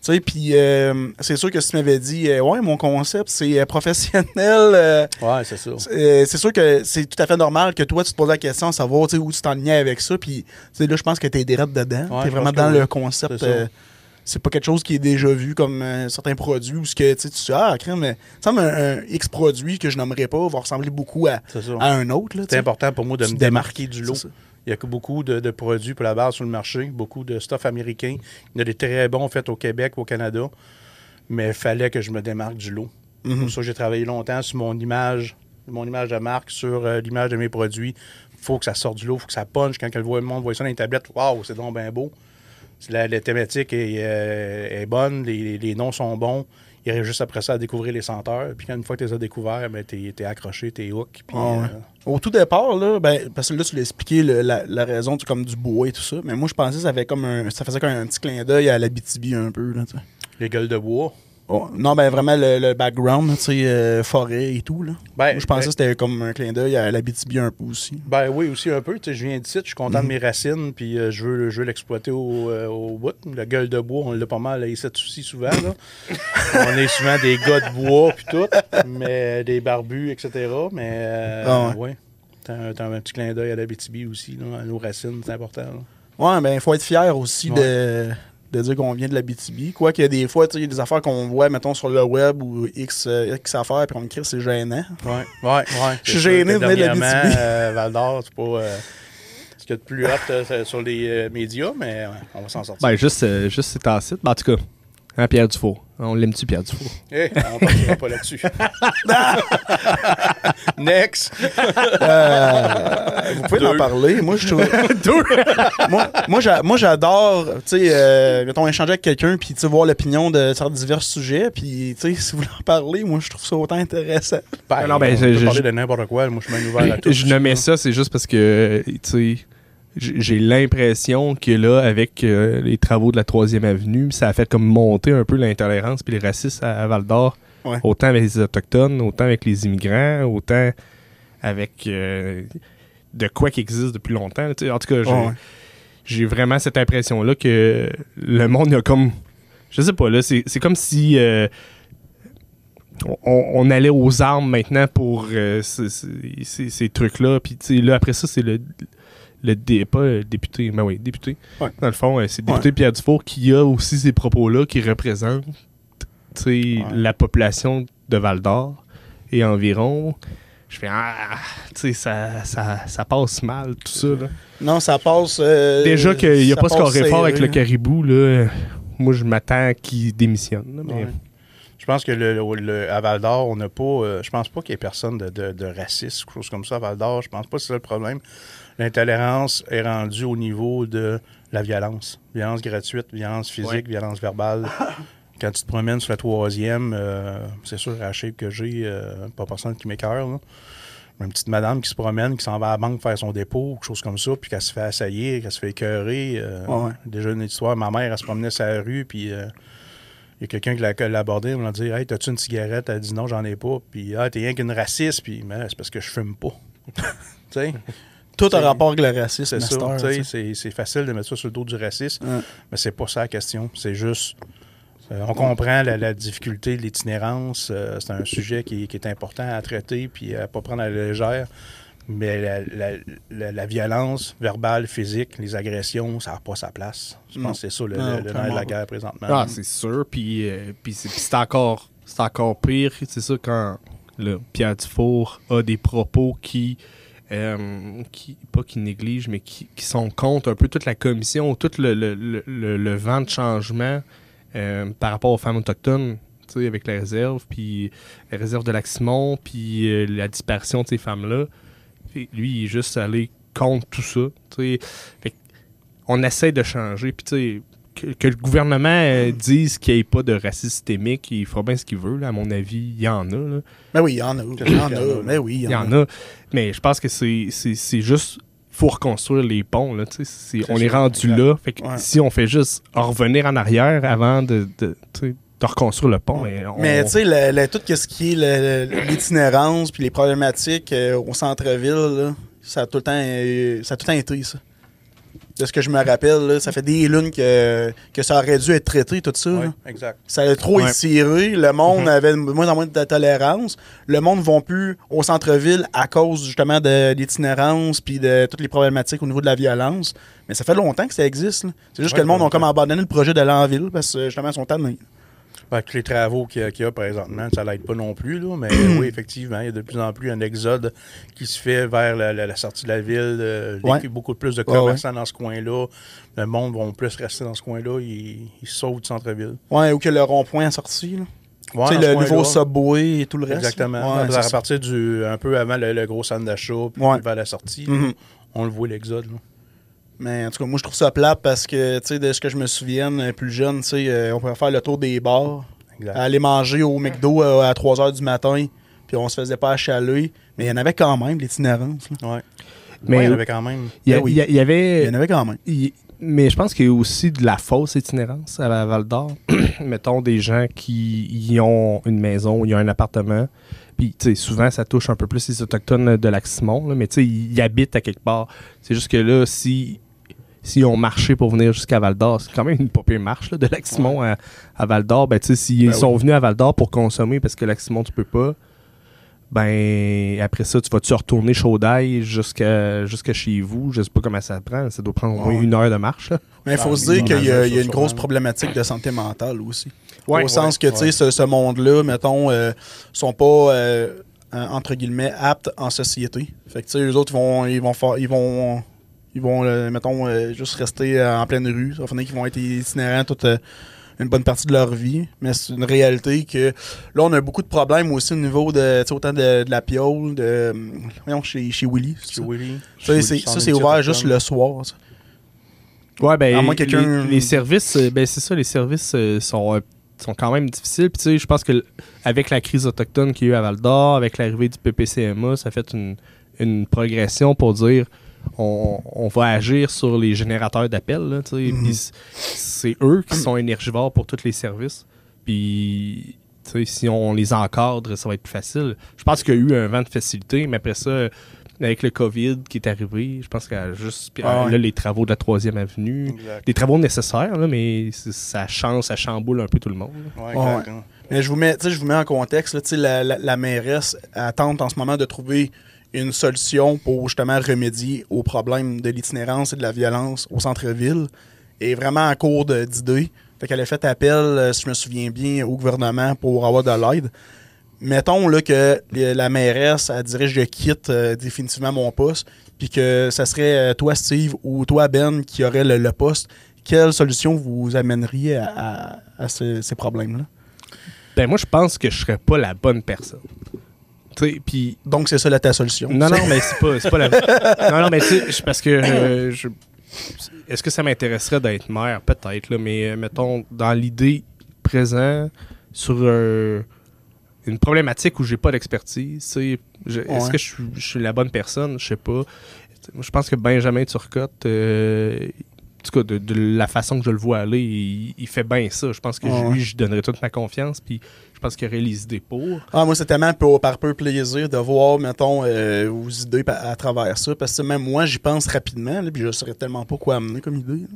Tu sais, puis euh, c'est sûr que si tu m'avais dit, euh, ouais, mon concept, c'est euh, professionnel, Ouais, c'est euh, c'est sûr que c'est tout à fait normal que toi, tu te poses la question, savoir tu sais, où tu t'enlignais avec ça. Puis tu sais, là, je pense que t'es direct dedans. Ouais, t'es je vraiment dans oui. le concept. C'est pas quelque chose qui est déjà vu comme certains produits où ce que tu sais, tu ah, crème, mais ça me un, un X produit que je nommerais pas va ressembler beaucoup à, à un autre. tu C'est important pour moi de Tu me démarquer du lot. Il y a que beaucoup de, de produits pour la base sur le marché, beaucoup de stuff américain. Il y en a des très bons faits au Québec, au Canada. Mais il fallait que je me démarque du lot. Mhm. Pour ça, j'ai travaillé longtemps sur mon image, mon image de marque, sur euh, l'image de mes produits. Il faut que ça sorte du lot, il faut que ça punch. Quand le voit- le monde voit ça dans les tablettes, waouh, c'est donc bien beau. La, la thématique est, euh, est bonne, les, les noms sont bons. Il juste après ça à découvrir les senteurs. Puis quand une fois que tu les as découverts, ben, t'es es accroché, t'es hook. Puis, Ah ouais. euh, Au tout départ, là, ben, parce que là, tu l'as expliqué, le- la, la raison du, comme du bois et tout ça. Mais moi, je pensais que ça, avait comme un, ça faisait comme un petit clin d'œil à la BTB un peu. Là, tu les gueules de bois. Oh, non, ben vraiment le, le background, tu sais, euh, forêt et tout. Là. Ben, Moi, je pensais ben- que c'était comme un clin d'œil à la BTB un peu aussi. Ben oui, aussi un peu. Tu sais, je viens d'ici, je suis content Mhm. de mes racines, puis euh, je veux, je veux l'exploiter au, euh, au bout. La gueule de bois, on l'a pas mal ici aussi souvent. Là. [laughs] on est souvent des gars de bois, puis tout, mais des barbus, etc. Mais euh, Ah ouais. T'as un, t'as un petit clin d'œil à la BTB aussi, là, à nos racines, c'est important. là. Ouais, ben il faut être fier aussi Ouais. de, de dire qu'on vient de la BTB. Quoi qu'il y a des fois, tu sais, il y a des affaires qu'on voit, mettons, sur le web ou X, euh, X affaires, puis on écrit, c'est gênant. Ouais, ouais, ouais. Je suis gêné de venir de la BTB. euh, Val d'Or, c'est pas euh, ce qu'il y a de plus hot euh, sur les euh, médias, mais ouais, on va s'en sortir. Ben, juste, euh, juste c'est en site. Ben, en tout cas, hein, Pierre Dufour. On l'aime-tu, Pierre Dufour? Eh, on partira pas là-dessus. [laughs] Next! Euh, vous pouvez en parler. Moi, je trouve. [laughs] moi, moi, j'a- moi, j'adore, tu sais, euh, mettons, échanger avec quelqu'un, puis, tu sais, voir l'opinion de sur divers sujets, puis, tu sais, si vous voulez en parler, moi, je trouve ça autant intéressant. Ben, non, ben, on je- peut je- parler je- de n'importe quoi. Moi, je suis bien ouvert à tout. Je nommais ça, c'est juste parce que, tu sais, j'ai l'impression que là, avec euh, les travaux de la troisième avenue, ça a fait comme monter un peu l'intolérance puis le racisme à, à Val d'Or. Ouais. Autant avec les Autochtones, autant avec les immigrants, autant avec euh, de quoi qui existe depuis longtemps. En tout cas, j'ai ouais. vraiment cette impression-là que le monde a comme. Je sais pas, là, c'est comme si. euh, on, on allait aux armes maintenant pour euh, ce- ce- ces, ces trucs-là. Puis, tu sais, là, après ça, c'est le. Le dé, pas euh, député, mais oui, député. Ouais. Dans le fond, euh, c'est le député Pierre Dufour qui a aussi ces propos-là qui représentent Ouais. la population de Val d'Or et environ. Je fais, ah, tu sais, ça, ça, ça passe mal, tout ça. Là. Non, ça passe. euh, Déjà qu'il n'y a pas ce carré fort avec le serré. caribou, là, moi je m'attends qu'il démissionne. là, mais- Ouais. Je pense que le, le- le- à Val d'Or, on n'a pas. euh, je pense pas qu'il y ait personne de, de, de raciste ou chose comme ça à Val d'Or. Je pense pas que c'est ça le problème. L'intolérance est rendue au niveau de la violence. Violence gratuite, violence physique, Ouais. violence verbale. [coughs] Quand tu te promènes sur la troisième, euh, c'est sûr, à que j'ai, euh, pas personne qui m'écœure. Une petite madame qui se promène, qui s'en va à la banque faire son dépôt, quelque chose comme ça, puis qu'elle se fait assaillir, qu'elle se fait écœurer. euh, Ouais. Déjà une histoire, ma mère, elle se promenait sur la rue, puis euh, il y a quelqu'un qui l'a abordé, on l'a dit Hey, t'as-tu une cigarette? Elle a dit non, j'en ai pas. Puis Ah, t'es rien qu'une raciste, puis Mais c'est parce que je fume pas. [laughs] tu sais, Tout a rapport avec le racisme. c'est ça. C'est facile de mettre ça sur le dos du racisme, Ouais. mais c'est pas ça la question. C'est juste. euh, on comprend la, la difficulté de l'itinérance. euh, c'est un sujet qui, qui est important à traiter puis à pas prendre à la légère. Mais la, la- la- la violence verbale, physique, les agressions, ça n'a pas sa place. Je pense que c'est ça le, Non, le- le nerf de la guerre présentement. Ah, c'est sûr. Puis, euh, puis c'est puis c'est encore, c'est encore pire. C'est ça quand le Pierre Dufour a des propos qui, euh, qui pas qui négligent, mais qui, qui sont contre un peu toute la commission, tout le, le, le- le- vent de changement euh, par rapport aux femmes autochtones. avec la réserve, puis la réserve de Lac-Simon, puis euh, la disparition de ces femmes-là. Lui, il est juste allé contre tout ça. Fait on essaie de changer. Puis, que, que le gouvernement euh, dise qu'il n'y ait pas de racisme systémique, il fera bien ce qu'il veut. là. à mon avis, il y en a. là. Mais oui, il y en a. Il y en a. Mais oui, Il y en a. Mais je pense que c'est c'est- c'est juste. faut reconstruire les ponts. Là, on est rendu exact. là. Fait que Ouais. si on fait juste en revenir en arrière avant de, de, reconstruire le pont, mais on- Mais tu sais, le- le- tout ce qui est l'itinérance puis les problématiques euh, au centre-ville, ça a tout le temps, euh, ça a tout le temps été ça. De ce que je me rappelle, là, ça fait des lunes que, que ça aurait dû être traité, tout ça. Oui, là. exact. Ça a trop Ouais. étiré. Le monde Mhm. avait de moins en moins de tolérance. Le monde ne va plus au centre-ville à cause justement de l'itinérance puis de toutes les problématiques au niveau de la violence. Mais ça fait longtemps que ça existe. C'est juste Ouais, que le monde a comme abandonné le projet d'aller en ville parce que justement, ils sont tannés. Avec les travaux qu'il y, a- y a présentement, ça l'aide pas non plus. Là, mais [clears throat] oui, effectivement, il y a de plus en plus un exode qui se fait vers la, la- la sortie de la ville. euh, Ouais. des- Beaucoup plus de Ouais, ouais. commerçants dans ce coin-là. Le monde va plus rester dans ce coin-là. Ils, ils sautent du centre-ville. Ouais, ou que le rond-point est sorti. là. Ouais, tu sais, le nouveau subway et tout le reste. Exactement. Ouais, à, partir du un peu avant le, le gros centre d'achat, puis Ouais. vers la sortie, Mhm. on le voit l'exode. Mais en tout cas, moi, je trouve ça plate parce que, tu sais, de ce que je me souvienne, euh, plus jeune, tu sais, euh, on pouvait faire le tour des bars, Exact. aller manger au McDo euh, à 3 h du matin, puis on se faisait pas achaler. Mais il y en avait quand même, l'itinérance. Ouais. Mais Ouais, il y en avait quand même. il y, a- Ben oui. il y a- il y avait. Il y en avait quand même. Mais je pense qu'il y a aussi de la fausse itinérance à Val d'Or. [clears throat] Mettons des gens qui y ont une maison, ils ont un appartement. Puis, tu sais, souvent, ça touche un peu plus les Autochtones de Lac-Simon, mais tu sais, ils habitent à quelque part. C'est juste que là, si, si on marché pour venir jusqu'à Val d'Or, c'est quand même une marche là, de Lac-Simon à, à Val d'Or. Ben, tu sais, s'ils Ben sont venus à Val d'Or pour consommer parce que Lac-Simon, tu peux pas, ben, après ça, tu vas-tu retourner chaud d'ail jusqu'à jusqu'à chez vous? Je sais pas comment ça prend. Ça doit prendre au moins une heure de marche. là. Mais il faut Ah, se dire qu'il y, a- y une grosse problématique de santé mentale aussi. Ouais, Au sens que, tu sais, ouais. ce, ce monde-là, mettons, euh, sont pas, euh, euh, entre guillemets, aptes en société. Fait que, tu sais, eux autres, ils vont, ils vont faire, ils vont, ils vont, euh, mettons, euh, juste rester euh, en pleine rue. Ça va finir qu'ils vont être itinérants toute euh, une bonne partie de leur vie. Mais c'est une réalité que, là, on a beaucoup de problèmes aussi au niveau de, tu sais, autant de, de la piole, de, voyons, chez, chez Willy. Chez ça? Willy. Ça, Chez c'est- ouvert juste le soir. ça. Ouais, ben, À moins que quelqu'un- les, les services, ben, c'est ça, les services euh, sont, euh, sont quand même difficiles. Puis, tu sais, je pense que avec la crise autochtone qu'il y a eu à Val d'Or, avec l'arrivée du PPCMA, ça fait une, une progression pour dire on, on va agir sur les générateurs d'appels. Mhm. C'est eux qui sont énergivores pour tous les services. Puis, si on les encadre, ça va être plus facile. Je pense qu'il y a eu un vent de facilité, mais après ça, avec le COVID qui est arrivé, je pense qu'il y a juste. puis, Ah euh, ouais. Là, les travaux de la troisième avenue. Exact. Des travaux nécessaires, là, mais c'est- ça change, ça chamboule un peu tout le monde. Ouais. hein. Mais je vous mets, tu sais, je vous mets en contexte. là, la, la, la mairesse elle tente en ce moment de trouver une solution pour justement remédier aux problèmes de l'itinérance et de la violence au centre-ville. Et vraiment en cours de- d'idées. Fait qu'elle a fait appel, euh, si je me souviens bien, au gouvernement pour avoir de l'aide. Mettons là, que la mairesse elle dirait je quitte euh, définitivement mon poste, puis que ça serait euh, toi, Steve, ou toi, Ben, qui aurait le, poste. Quelle solution vous amèneriez à, à- à ce- ces problèmes-là? Ben, moi, je pense que je serais pas la bonne personne. Puis Donc, c'est ça là, ta solution. Non, non, mais c'est pas, c'est pas la. [laughs] non, non, mais je- parce que. euh, je- Est-ce que ça m'intéresserait d'être maire? Peut-être, là, mais euh, mettons, dans l'idée présente, sur euh, une problématique où j'ai pas d'expertise, est-ce Ouais. que je suis, je suis la bonne personne? Je sais pas. Moi, Je pense que Benjamin Turcotte, euh, tout cas, de, de la façon que je le vois aller, il, il fait bien ça. Je pense que Ouais. lui, je donnerais toute ma confiance, puis je pense qu'il aurait les idées pour. Ah, moi, c'est tellement pour- par peu plaisir de voir, mettons, euh, vos idées à travers ça. Parce que même moi, j'y pense rapidement, là, puis je saurais tellement pas quoi amener comme idée. là.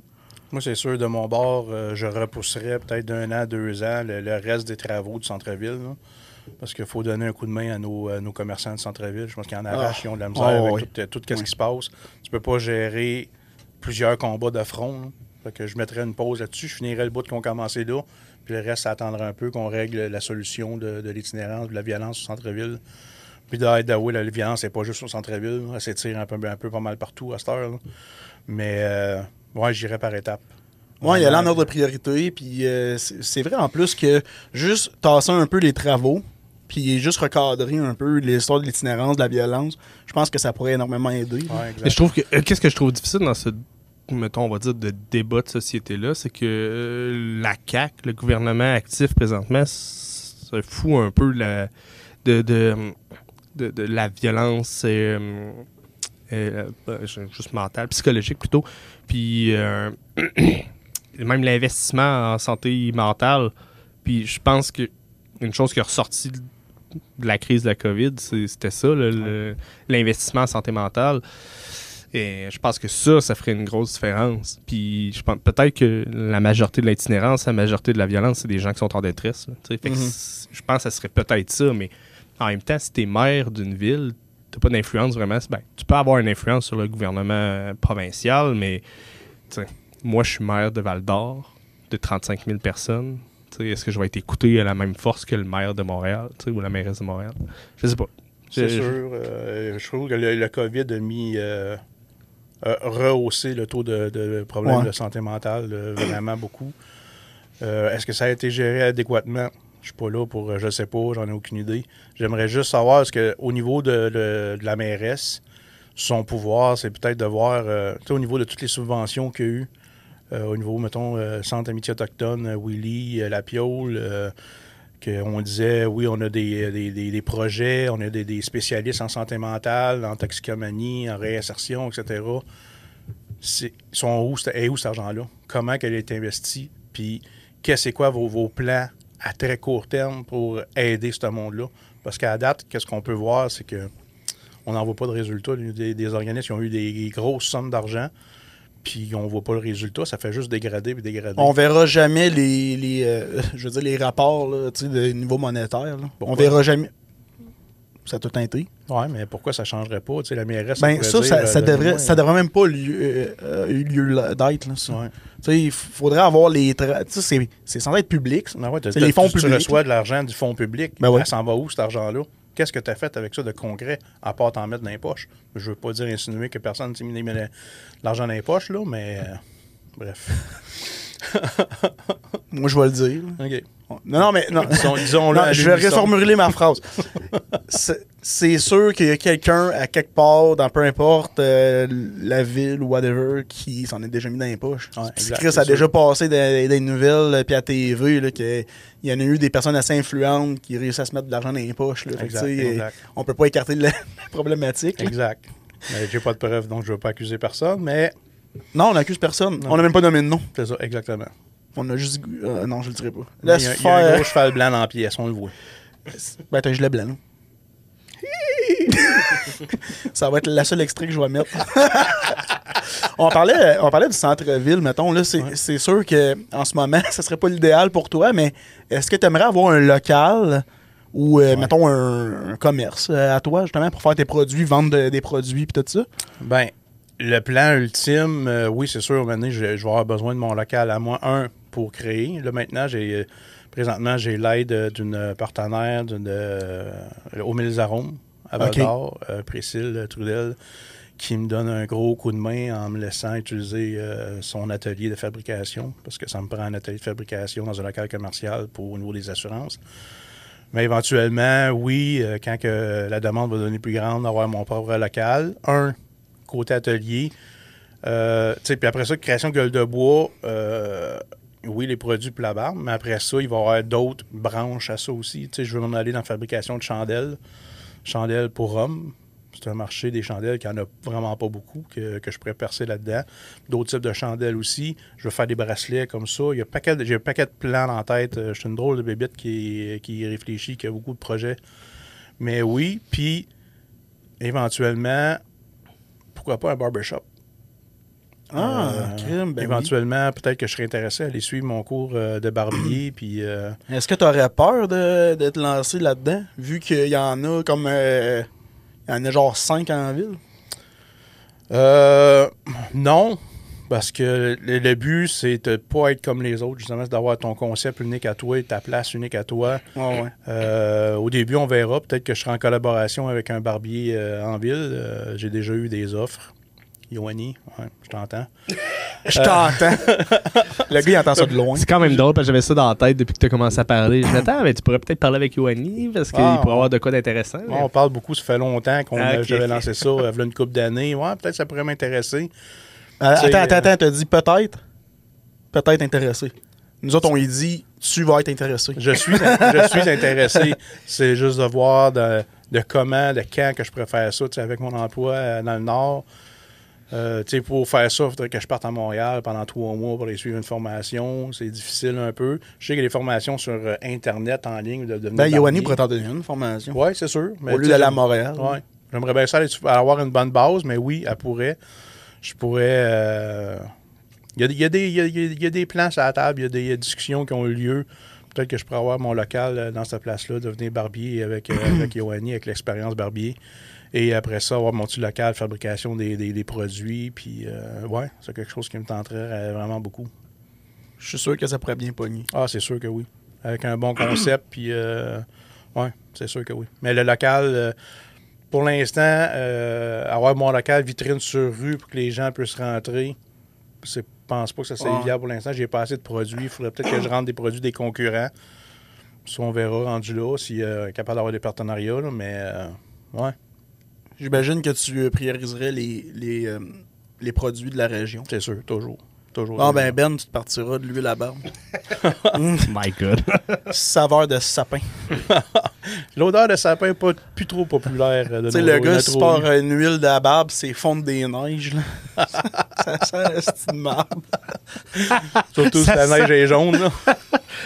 Moi, c'est sûr, de mon bord, euh, je repousserais peut-être d'un an, deux ans le, le reste des travaux du centre-ville. Parce qu'il faut donner un coup de main à nos, à nos commerçants de centre-ville. Je pense qu'ils en arrachent, Ah. ils ont de la misère Ah, avec tout, euh, tout ce qui se passe. Tu peux pas gérer plusieurs combats de front. là. Fait que je mettrais une pause là-dessus. Je finirais le bout qu'on a commencé là. Puis le reste, ça attendra un peu qu'on règle la solution de, de l'itinérance, de la violence au centre-ville. Puis d'avouer, la violence n'est pas juste au centre-ville. Elle s'étire un peu, un peu pas mal partout à cette heure. là. Mais euh, ouais, j'irais par étapes. Ouais, il y a là en ordre de priorité. Puis euh, c'est vrai en plus que juste tasser un peu les travaux, puis juste recadrer un peu l'histoire de l'itinérance, de la violence, je pense que ça pourrait énormément aider. Ouais, exact. Mais je trouve que euh, qu'est-ce que je trouve difficile dans ce mettons on va dire de débat de société là, c'est que euh, la CAC, le gouvernement actif présentement se fout un peu la, de, de, de, de la violence euh, euh, euh, juste mentale, psychologique plutôt. Puis euh, [clears throat] même l'investissement en santé mentale. Puis je pense que une chose qui est ressortie de la crise de la COVID, c'était ça, l'investissement en santé mentale. Et je pense que ça, ça ferait une grosse différence. Puis je pense peut-être que la majorité de l'itinérance, la majorité de la violence, c'est des gens qui sont en détresse. là. Fait que Mhm. je pense que ça serait peut-être ça, mais en même temps, si t'es maire d'une ville, t'as pas d'influence vraiment. Ben, tu peux avoir une influence sur le gouvernement provincial, mais moi, je suis maire de Val d'Or, de 35 000 personnes. Est-ce que je vais être écouté à la même force que le maire de Montréal ou la mairesse de Montréal? Je sais pas. C'est sûr. euh, je trouve que le, le COVID a mis. euh, a rehaussé le taux de, de problèmes Ouais. de santé mentale euh, vraiment beaucoup. Euh, Est-ce que ça a été géré adéquatement? Je suis pas là pour. euh, Je sais pas, j'en ai aucune idée. J'aimerais juste savoir, est-ce qu'au niveau de, de- de la mairesse, son pouvoir, c'est peut-être de voir, euh, au niveau de toutes les subventions qu'il y a eu, euh, au niveau, mettons, euh, Centre Amitié Autochtone, euh, Willy, euh, La Piole, euh, qu'on disait, oui, on a des, des- des- des projets, on a des, spécialistes en santé mentale, en toxicomanie, en réinsertion, etc. C'est, sont où, est où cet argent-là? Comment qu'elle est investie? Puis, qu'est-ce c'est quoi vos, vos plans à très court terme pour aider ce monde-là? Parce qu'à date, qu'est-ce qu'on peut voir, c'est que on n'en voit pas de résultat. Il y a Des, des organismes qui ont eu des grosses sommes d'argent, puis on voit pas le résultat. Ça fait juste dégrader puis dégrader. On verra jamais les, les, euh, [laughs] je veux dire, les rapports là, tu de niveau monétaire. là. On verra jamais. Ça a tout teinté. Ouais, mais pourquoi ça changerait pas? Tu sais, la mairesse, Ben, ça, dire, ça, euh, ça devrait, ça devrait même pas lieu, euh, eu lieu d'être. Ça. Ouais. Tu sais, Il faudrait avoir les. Tu c'est- censé être public. ça. Ouais, t'as- les fonds tu, tu publics. reçois de l'argent du fonds public. Ben ouais. Elle s'en va où, cet argent-là? Qu'est-ce que tu as fait avec ça de concret, à part t'en mettre dans les poches? Je veux pas dire insinuer que personne ne s'est mis l'argent dans les poches, là, mais euh, bref. [laughs] Moi, je vais le dire. OK. Non, non, mais. Non. Disons- je vais reformuler ma phrase. C'est- sûr qu'il y a quelqu'un à quelque part, dans peu importe euh, la ville ou whatever, qui s'en est déjà mis dans les poches. Ouais, exact, Chris a sûr. déjà passé des, des nouvelles euh, puis à TV là, que il y en a eu des personnes assez influentes qui réussissent à se mettre de l'argent dans les poches. Là. Exact, exact. On peut pas écarter la, la [laughs] problématique. Exact. J'ai pas de preuves, donc je veux pas accuser personne, mais Non, on n'accuse personne. Non. On n'a même pas nommé de nom. c'est ça, exactement. On a juste euh, non, je le dirai pas. Il y a, Laisse il y a un gros cheval blanc dans la pièce, on le voit. Ben, t'as un gilet blanc. là. [laughs] Ça va être la seule extrait que je vais mettre. [laughs] on, parlait, on parlait du centre-ville, mettons. Là, c'est, c'est sûr qu'en ce moment, [laughs] ce serait pas l'idéal pour toi, mais est-ce que tu aimerais avoir un local ou, euh, mettons, un, un commerce euh, à toi, justement, pour faire tes produits, vendre de- des produits puis tout ça? Ben, le plan ultime, euh, oui, c'est sûr, maintenant, je, je vais avoir besoin de mon local à moi, un, pour créer. Là, maintenant, j'ai euh, présentement, j'ai l'aide euh, d'une partenaire d'une, euh, au Mille Arômes, à Val Ok. d'Or, euh, Priscille Trudel, qui me donne un gros coup de main en me laissant utiliser euh, son atelier de fabrication, parce que ça me prend un atelier de fabrication dans un local commercial pour au niveau des assurances. Mais éventuellement, oui, euh, quand que la demande va devenir plus grande, d'avoir mon propre local. Un, côté atelier. Euh, puis après ça, création de gueule de bois, euh, oui, les produits pour la barbe, mais après ça, il va y avoir d'autres branches à ça aussi. Tu sais, je veux m'en aller dans la fabrication de chandelles. Chandelles pour hommes. C'est un marché des chandelles qui en a vraiment pas beaucoup, que, je pourrais percer là-dedans. D'autres types de chandelles aussi. Je veux faire des bracelets comme ça. J'ai un paquet de plans en tête. Euh, Je suis une drôle de bébête qui, qui réfléchit, qui a beaucoup de projets. Mais oui, puis éventuellement, pourquoi pas un barbershop? Ah, Euh, crime, ben oui. éventuellement, peut-être que je serais intéressé à aller suivre mon cours euh, de barbier. [clears throat] puis euh, Est-ce que tu aurais peur de, de te lancer là-dedans, vu qu'il y en a comme. euh, il y en a genre 5 en ville? euh, non, parce que le, le but, c'est de pas être comme les autres, justement, c'est d'avoir ton concept unique à toi et ta place unique à toi. Ouais, ouais. Euh, au début, on verra. Peut-être que je serai en collaboration avec un barbier euh, en ville. J'ai déjà eu des offres. Yoani, ouais, je t'entends. [laughs] Je t'entends. le gars, il entend ça de loin. C'est quand même drôle parce que j'avais ça dans la tête depuis que tu as commencé à parler. Je attends, mais tu pourrais peut-être parler avec Yoani parce qu'il Ah, pourrait avoir de quoi d'intéressant. Ouais, on parle beaucoup, ça fait longtemps qu'on Ah, j'avais lancé ça, euh, v'là une couple d'années. Ouais, peut-être ça pourrait m'intéresser. Euh, attends, attends, euh, attends, t'as dit peut-être? Peut-être intéressé. Nous autres, on lui dit, tu vas être intéressé. Je suis, je suis intéressé. C'est juste de voir de, de comment, de quand que je pourrais faire ça, tu sais, avec mon emploi euh, dans le Nord. Euh, pour faire ça, il faudrait que je parte à Montréal pendant trois mois pour aller suivre une formation. C'est difficile un peu. Je sais qu'il y a des formations sur euh, Internet en ligne. De, devenir Ben, barbier. pourrait t'en donner une formation. Oui, c'est sûr. Mais Au lieu d'aller à Montréal. Ouais. J'aimerais bien ça aller avoir une bonne base, mais oui, elle pourrait. Je pourrais. euh, Il y, a, il y a des- il y a- il y a des plans sur la table, il y a des discussions qui ont eu lieu. Peut-être que je pourrais avoir mon local euh, dans cette place-là, devenir barbier avec, euh, avec [clears throat] Yoanni, avec l'expérience barbier. Et après ça, avoir mon petit local, fabrication des, des- des produits. Puis, euh, ouais, c'est quelque chose qui me tenterait euh, vraiment beaucoup. Je suis sûr que ça pourrait bien pogner. Ah, c'est sûr que oui. Avec un bon concept, puis euh, ouais, c'est sûr que oui. Mais le local, euh, pour l'instant, avoir mon local vitrine sur rue pour que les gens puissent rentrer, je pense pas que ça soit Ouais. viable pour l'instant. J'ai pas assez de produits. Il faudrait peut-être que je rentre des produits des concurrents. Ça, on verra rendu là, s'il est capable d'avoir des partenariats, là, mais ouais, J'imagine que tu prioriserais les, les, euh, les produits de la région. c'est sûr, toujours. toujours Ah ben Ben, tu te partiras de l'huile à barbe. [laughs] My God. Saveur de sapin. [laughs] [laughs] L'odeur de sapin n'est pas plus trop populaire. euh, de Tu sais, le gars, a si tu trop pars eu. euh, une huile de la barbe, c'est fondre des neiges. Là. [laughs] ça sent la style marbre. [laughs] Surtout si la neige sent- est jaune. là.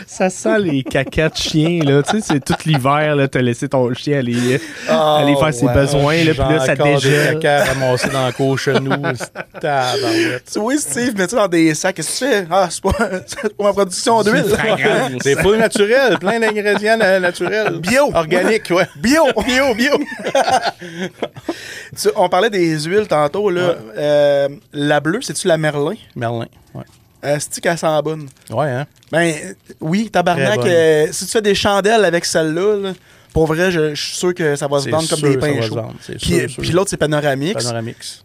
Ça sent les caca de chien, là. Tu sais, c'est tout l'hiver, là. T'as laissé ton chien aller, aller faire ses besoins, là. Puis là, ça J'ai encore des dégèle. caca ramassés dans le cours chez nous. Tu vois, Steve, mets ça dans des sacs. Qu'est-ce que tu fais? Ah, c'est pas, c'est pas ma production d'huile. C'est full naturel, plein d'ingrédients na- naturels. Bio. Organique, ouais. [laughs] Bio! [laughs] Bio, bio! Tu- on parlait des huiles tantôt. Là. Ouais. Euh, la bleue, c'est-tu la Merlin? Merlin, ouais. Est-ce qu'elle sent bonne? Ouais, hein? Ben, euh, oui, tabarnak. Euh, si tu fais des chandelles avec celle-là, là, pour vrai, je, je suis sûr que ça va se C'est vendre comme sûr des pains chauds. c'est Puis, l'autre, c'est Panoramix. Panoramix.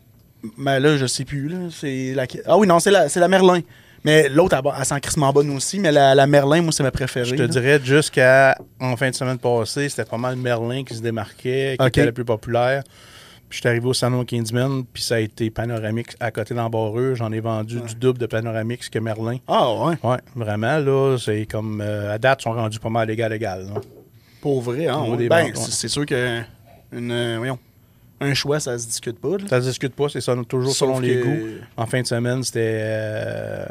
Mais là, je sais plus. Là. C'est la... Ah oui, non, c'est la, c'est la Merlin. Mais l'autre, elle, elle sent crissement bonne aussi. Mais la, la Merlin, moi, c'est ma préférée. Je te là. dirais jusqu'à en fin de semaine passée, c'était pas mal Merlin qui se démarquait, qui était le plus populaire. Puis je suis arrivé au Salon Kingsman, puis ça a été Panoramix à côté d'Embarreux. J'en ai vendu du double de Panoramix que Merlin. Ah ouais, Ouais, vraiment, là, c'est comme. euh, à date, ils sont rendus pas mal égal égal. là. pour vrai. Hein, ouais. Ben, ouais. c'est sûr que une, euh, voyons, un choix, ça se discute pas. là. Ça se discute pas, c'est ça, toujours Sauf selon les que- goûts. En fin de semaine, c'était euh,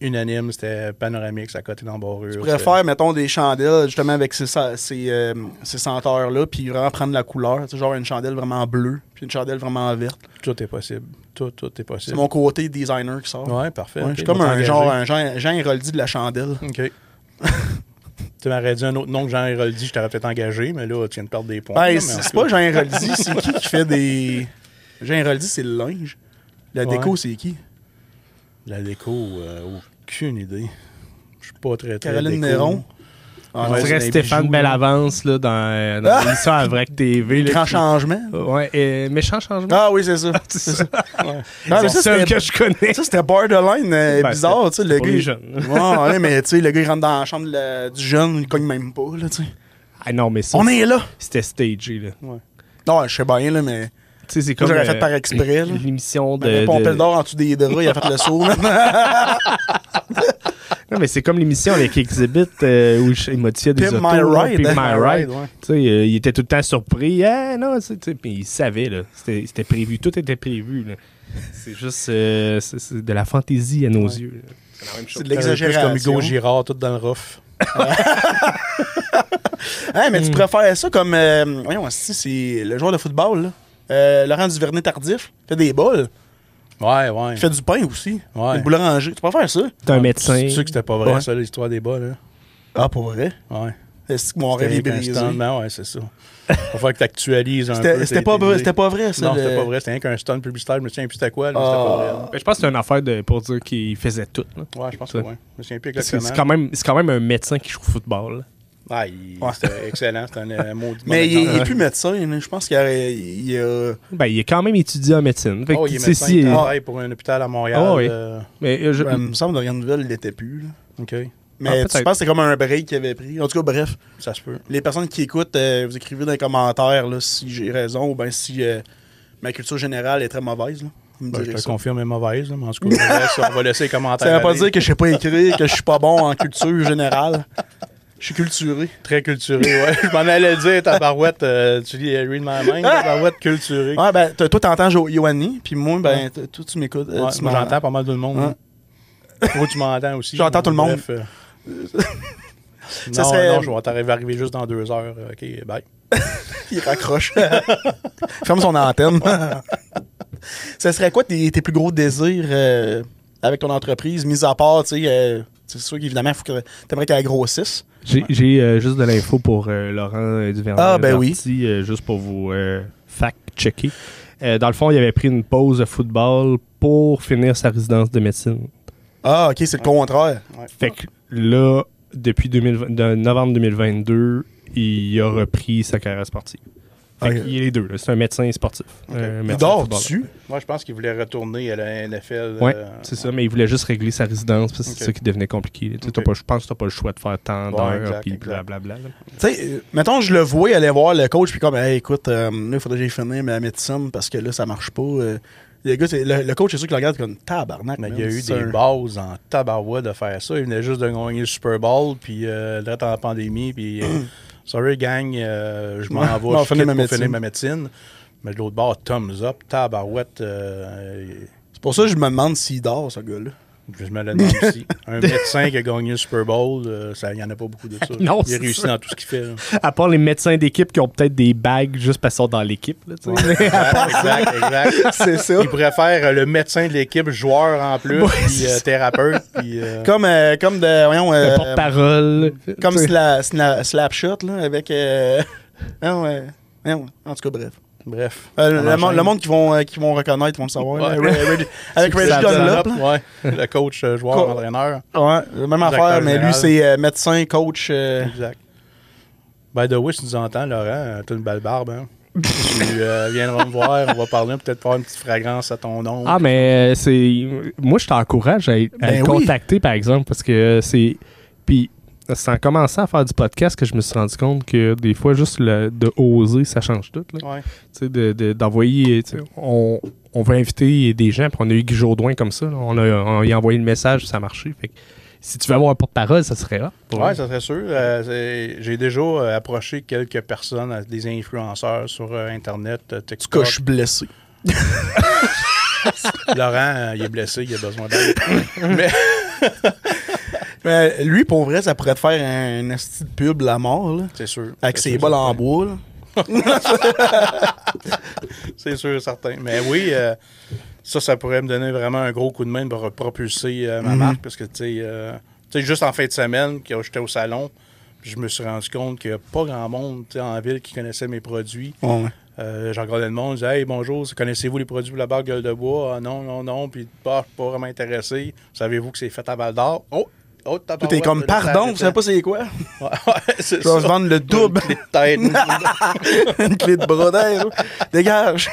unanime, c'était panoramique, à côté d'embarrure. Tu pourrais faire, mettons, des chandelles, justement, avec ces, sa- ces, euh, ces senteurs-là, puis vraiment prendre la couleur. Genre une chandelle vraiment bleue, puis une chandelle vraiment verte. Tout est possible. Tout, tout est C'est possible. mon côté designer qui sort. Ouais, parfait. Ouais, je suis comme un genre, un Jean, Jean Héroldi de la chandelle. OK. [laughs] tu m'aurais dit un autre nom que Jean Héroldi, je t'aurais peut-être engagé, mais là, tu viens de perdre des points. Ben, c'est pas Jean Héroldi, c'est qui qui fait des. Jean Héroldi, c'est le linge. La Ouais. déco, c'est qui? La déco, euh, aucune idée. Je suis pas très très Caroline déco. Néron. Ah, On Ouais, dirait Stéphane. Bellavance là, dans, dans l'émission à Vrac TV. là, Grand qui- changement. Ouais, et méchant changement. Ah oui, c'est ça. [laughs] c'est ça. Ouais. Ah, mais seul que je connais. Ça, c'était borderline euh, Ben, bizarre, tu sais, le gars. les il- jeunes. Ouais, ouais, mais tu sais, le gars, il rentre dans la chambre du jeune, il cogne même pas, là, tu sais. Ah non, mais ça, On est là! c'était stagé. Là. Non, je sais bien, là, mais. Tu sais, c'est comme. j'aurais fait euh, par exprès, là. L'émission de. Il pompait de- le d'or en dessous des draps, il a fait le saut, là. [laughs] Non, mais c'est comme l'émission avec Exhibit euh, où il modifiait des Pimp autos. My Ride, Pimp hein. My Ride. Ouais. Tu sais, euh, il était tout le temps surpris. Ah non, tu sais, puis il savait, là. C'était c'était prévu. Tout était prévu, là. C'est juste euh, c'est- c'est de la fantaisie à nos Ouais. yeux. là. C'est la même C'est chose. de Euh, l'exagération. comme Hugo Girard, tout dans le rough. [laughs] [laughs] Hein, Hmm. mais tu préfères ça comme. euh, voyons, si c'est le joueur de football, là. Euh, Laurent Duvernay tardif, il fait des bols. Ouais, ouais. Il fait du pain aussi. Ouais. Le boulanger. Tu préfères ça? T'es un C'est médecin. sûr que c'était pas vrai, Ouais. ça, l'histoire des bas, là. Ah, pour vrai? Ouais. Est-ce que mon rêve est brisé? ben ouais, c'est ça. Faut faire que tu actualises un peu. C'était pas, vrai- pas vrai, ça. Non, le- c'était pas vrai. C'était rien qu'un stunt publicitaire. Je me souviens plus c'était quoi, là, Ah. c'était pas vrai. Ben, je pense que c'est une affaire de, pour dire qu'il faisait tout. là. Ouais, je pense que Ça. ouais. Je me souviens plus exactement. C'est quand, même- c'est quand même un médecin qui joue au football. là. Ah, il- Ouais. c'était excellent. C'était un euh, [laughs] maudit Mais il, il exemple. est plus médecin. Je pense qu'il a, il a- Ben, il a quand même étudié en médecine. Fait Oh, il est médecin, si- il pour un hôpital à Montréal. Oui. euh, mais, euh, je- Ben, il me semble que Nouvelle, il l'était plus. là. OK. Mais Ah, tu penses que c'est comme un break qu'il avait pris? En tout cas, bref. Ça se peut. Les personnes qui écoutent, euh, vous écrivez dans les commentaires là, si j'ai raison ou bien si euh, ma culture générale est très mauvaise. Là. Ben, je te ça. confirme, est mauvaise. là, mais en tout cas, on va laisser les commentaires. [laughs] Ça veut pas aller. dire que je sais pas écrire, que je suis pas bon en culture générale. Je suis culturé. Très culturé, ouais. [laughs] je m'en allais dire, ta barouette, euh, tu lis Read My Mind, ta barouette culturée. Ouais, ben, toi, t'entends Yoanni, puis moi, ben, toi, tu m'écoutes. euh, Ouais, tu moi, j'entends pas mal tout le monde. Ouais. Toi, tu m'entends aussi. J'entends tout le monde. Bref, euh, [laughs] Ça non, serait- non, je vais t'arriver arriver juste dans deux heures. OK, bye. [laughs] Il raccroche. Ferme son antenne. ça serait quoi tes, tes plus gros désirs euh, avec ton entreprise, mis à part, tu sais, c'est sûr qu'évidemment, il faut que t'aimerais qu'elle grossisse. J'ai euh, juste de l'info pour euh, Laurent Duvernay. Ah, ben oui. Euh, juste pour vous fact-checker. Dans le fond, il avait pris une pause de football pour finir sa résidence de médecine. Ah, ok, c'est le contraire. Ouais. Fait que là, depuis 2020 de novembre 2022, il a repris sa carrière sportive. Ok. qu'il est les deux. C'est un médecin sportif. Ok. Un Il médecin dort dessus? Moi, je pense qu'il voulait retourner à la NFL. Ouais, euh, c'est ça, mais il voulait juste régler sa résidence parce que Ok. c'est ça qui devenait compliqué. Tu Ok. pas- Je pense que t'as pas le choix de faire tant Ouais, d'heures puis blablabla. Tu sais, euh, mettons, je le vois aller voir le coach, puis comme, hey, écoute, euh, là, il faudrait que j'aille finir ma médecine parce que là, ça marche pas. euh. le, gars, le, le coach, c'est sûr qu'il regarde comme tabarnak. Mais il y a eu des un- bases en tabarouette de faire ça. Il venait juste de gagner le Super Bowl, puis euh, là, en pandémie, puis euh, [clears throat] sorry gang, euh, je m'en Ouais, vais, je finir ma pour médecine. finir ma médecine. Mais de l'autre bord, thumbs up, tabarouette, euh, C'est pour ça que je me demande s'il dort, ce gars-là. Je me le demande aussi. Un médecin qui a gagné le Super Bowl, euh, ça, il n'y en a pas beaucoup de ça. [laughs] Non, il a réussi ça. dans tout ce qu'il fait. là. À part les médecins d'équipe qui ont peut-être des bagues juste parce qu'ils sont dans l'équipe. là, tu sais. [laughs] exact, exact. [laughs] C'est ça. Il pourrait faire euh, le médecin de l'équipe, joueur en plus, Ouais, puis euh, thérapeute. Puis, euh, Comme, euh, comme de. Voyons. Le euh, porte-parole. Comme. Sla, Sla- Slapshot, là, avec. Euh... non, ouais. Non, en tout cas, bref. Bref. Euh, le, monde, le monde qui vont, euh, qui vont reconnaître vont le savoir. là. Ouais. Reggie- [laughs] avec Reggie Dunlop. Ouais. Le coach, euh, joueur, Co- entraîneur. Ouais, même Directeur affaire, mais lui, c'est euh, médecin, coach. euh, Exact. By the way, si tu nous entends, Laurent, t'as une belle barbe, hein? tu euh, viendras me voir, on va parler, peut-être faire une petite fragrance à ton nom. Ah, mais euh, c'est. Moi, je t'encourage à, à Ben le oui. contacter, par exemple, parce que c'est. Puis, c'est en commençant à faire du podcast que je me suis rendu compte que des fois, juste le- de oser, ça change tout. là. Ouais. Tu sais, de- de- d'envoyer. tu on, on veut inviter des gens, puis on a eu Guy Jourdouin comme ça. là. On, a, on lui a envoyé le message, ça a marché. Fait que si tu veux avoir un porte-parole, ça serait là. Ouais, ça serait sûr. Euh, J'ai déjà euh, approché quelques personnes, euh, des influenceurs sur euh, Internet, TikTok. je suis blessé. [laughs] Laurent, euh, il est blessé, il a besoin d'aide. Mais [laughs] Mais lui, pour vrai, ça pourrait te faire un esti de pub la mort, là. C'est sûr. Avec ses bols en bois, là. [laughs] C'est sûr, certain. Mais oui, euh, ça, ça pourrait me donner vraiment un gros coup de main pour propulser euh, ma Mhm. marque. Parce que, tu sais, euh, tu sais, juste en fin de semaine, que j'étais au salon, je me suis rendu compte qu'il n'y a pas grand monde en ville qui connaissait mes produits. Ouais. Euh, J'en regardais le monde, je disais Hey, bonjour, connaissez-vous les produits pour la barre gueule de bois? Ah, Non, non, non. Puis, bah, je suis pas vraiment intéressé. Savez-vous que c'est fait à Val d'Or? Oh, oh, Tout est comme, pardon, vous savez pas c'est quoi? [laughs] Ouais, ouais, Je vais vendre le double. Une clé de tête. [laughs] une clé de bras. Dégage.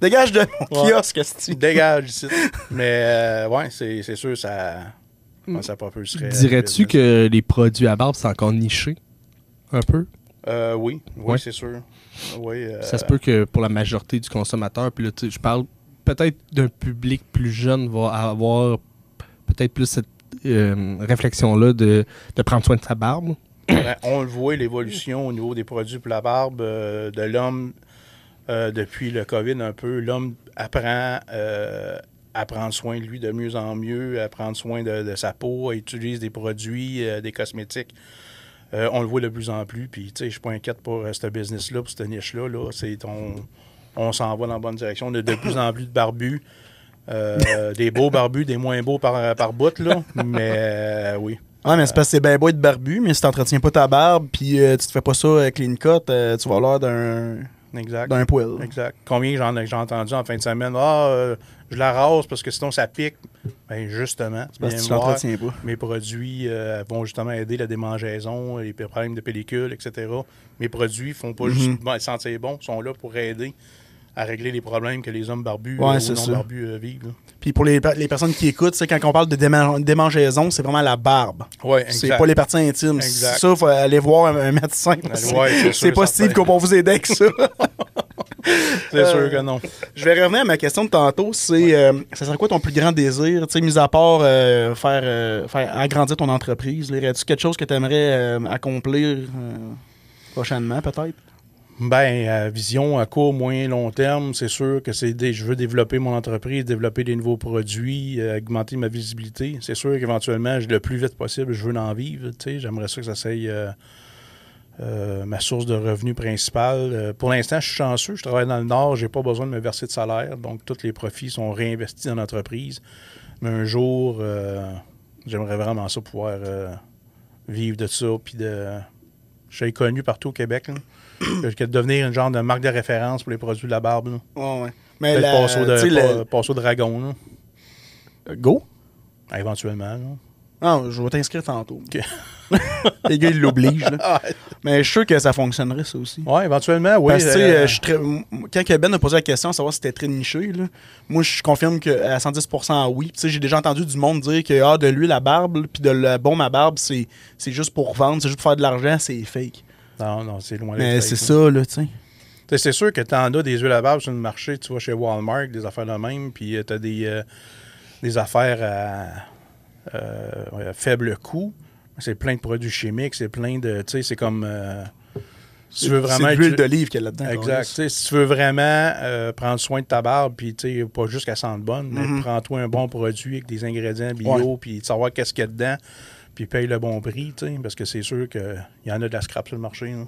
Dégage de mon Ouais. kiosque, esti. Dégage ici. Mais euh, ouais, c'est c'est sûr, ça, ouais, ça propulserait. Dirais-tu que les produits à barbe, c'est encore niché? Un peu? Euh, oui, oui, Ouais. c'est sûr. Oui, euh, Ça se peut que pour la majorité du consommateur, puis là, tu sais, je parle peut-être d'un public plus jeune va avoir peut-être plus cette euh, réflexion-là de, prendre soin de sa barbe? ben, on le voit, l'évolution au niveau des produits pour la barbe euh, de l'homme euh, depuis le COVID un peu. L'homme apprend à prendre soin de lui de mieux en mieux, à prendre soin de, sa peau, à utiliser des produits, des cosmétiques. On le voit de plus en plus. Puis, tu sais, je suis pas inquiète pour ce business-là, pour cette niche-là. Là. C'est on, on s'en va dans la bonne direction. On a de plus en plus de barbus. Euh, des beaux barbus, des moins beaux par, par bout, là. Mais euh, oui. Ouais, mais c'est parce que c'est bien beau être barbu, mais si t'entretiens pas ta barbe, puis euh, tu te fais pas ça euh, clean cut, euh, tu vas avoir l'air d'un Exact. d'un poil. Exact. Combien j'en ai, j'ai entendu en fin de semaine? Ah, je la rase parce que sinon ça pique. Ben justement, Parce que tu voir, pas. mes produits euh, vont justement aider la démangeaison, les problèmes de pellicule, etc. Mes produits font pas Mhm. juste bon, sentir bon, sont là pour aider à régler les problèmes que les hommes barbus Ouais, euh, ou non barbus euh, vivent. là. Puis pour les, les personnes qui écoutent, c'est quand on parle de déman- démangeaison, c'est vraiment la barbe. Ouais, C'est pas les parties intimes. Exact. Ça, faut aller voir un, médecin. Ouais, c'est pas. Steve qu'on va vous aider avec ça. [laughs] C'est Euh, sûr que non. Je vais revenir à ma question de tantôt. C'est, euh, ça serait quoi ton plus grand désir, tu sais, mis à part euh, faire, euh, faire agrandir ton entreprise? Y aurait-tu quelque chose que tu aimerais accomplir euh, prochainement, peut-être? Ben, à vision à court, moyen, long terme, c'est sûr que c'est des, je veux développer mon entreprise, développer des nouveaux produits, euh, augmenter ma visibilité. C'est sûr qu'éventuellement, le plus vite possible, je veux en vivre. J'aimerais ça que ça soit euh, euh, ma source de revenus principale. Euh, pour l'instant, je suis chanceux. Je travaille dans le Nord, j'ai pas besoin de me verser de salaire. Donc, tous les profits sont réinvestis dans l'entreprise. Mais un jour, euh, j'aimerais vraiment ça pouvoir euh, vivre de ça. Puis de. Je suis connu partout au Québec. là. Que de devenir une genre de marque de référence pour les produits de la barbe. là. Ouais, ouais. Mais Peut-être la- passer au, de- passer au dragon. là. Go? Ah, Éventuellement. là. Ah, je vais t'inscrire tantôt. [laughs] Les gars, ils l'obligent. [laughs] Mais je suis sûr que ça fonctionnerait, ça aussi. ouais, éventuellement, oui. Parce que, tu sais, euh, euh, quand Ben a posé la question à savoir si c'était très niché, là, moi, je confirme qu'à 110% oui. Puis, tu sais, j'ai déjà entendu du monde dire que ah, de l'huile à barbe, puis de la baume à barbe, c'est c'est juste pour vendre, c'est juste pour faire de l'argent, c'est fake. Non, non, c'est loin Mais c'est ça, là, tu sais. C'est sûr que tu en as des huiles à barbe sur le marché. Tu vas chez Walmart, des affaires de même. Puis tu as des, euh, des affaires à euh, à faible coût. C'est plein de produits chimiques. C'est plein de. Tu sais, c'est comme. euh, si tu veux vraiment. C'est l'huile d'olive qu'il y a là-dedans. Exact. Si tu veux vraiment euh, prendre soin de ta barbe, puis tu sais, pas juste qu'elle sente bonne, mais Mhm. prends-toi un bon produit avec des ingrédients bio, puis savoir qu'est-ce qu'il y a dedans, puis paye le bon prix, tu sais, parce que c'est sûr qu'il y en a de la scrap sur le marché. là.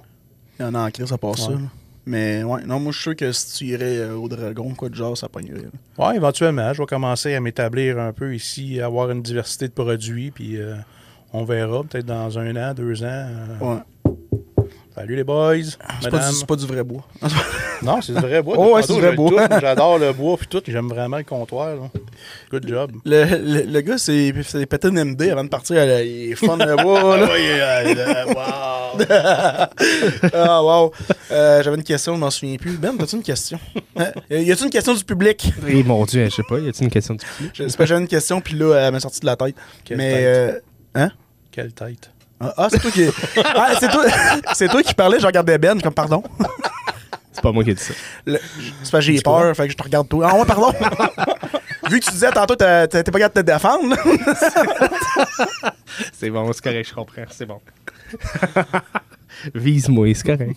Il y en a en crise, ça passe ça. Ouais. là. Mais ouais, non, moi, je suis sûr que si tu irais euh, au dragon, quoi de genre, ça pognerait. Oui, éventuellement, je vais commencer à m'établir un peu ici, avoir une diversité de produits, puis euh, on verra peut-être dans un an, deux ans. euh, Ouais. Salut les boys, C'est pas, du- c'est pas du vrai bois. [laughs] Non, c'est du vrai bois. Oh, ouais, c'est du vrai bois. J'adore le bois, puis tout. J'aime vraiment le comptoir. là. Good job. Le, le, le gars, c'est pété une MD avant de partir. là, il est fun le bois. [laughs] là. Oui, euh, euh, wow. [laughs] Ah, wow. Euh, J'avais une question, je m'en souviens plus. Ben, as-tu une question? Hein? y a-tu une question du public? Et mon Dieu, je sais pas, y a-t-il une question du public? Je- C'est pas que j'avais une question, puis là, elle m'a sorti de la tête. Quelle Mais. tête? euh, hein? Quelle tête? Ah, ah, c'est toi qui. Ah, c'est toi, [laughs] c'est toi qui parlais, je regardais Ben, comme, pardon. C'est pas moi qui ai dit ça. Le- C'est parce que j'ai peur, fait que je te regarde toi. Ah, ouais, pardon. [laughs] Vu que tu disais tantôt, t'as- t'as- t'es pas capable de te défendre, là. C'est bon, c'est correct, je comprends, c'est bon. [laughs] Vise-moi, c'est correct.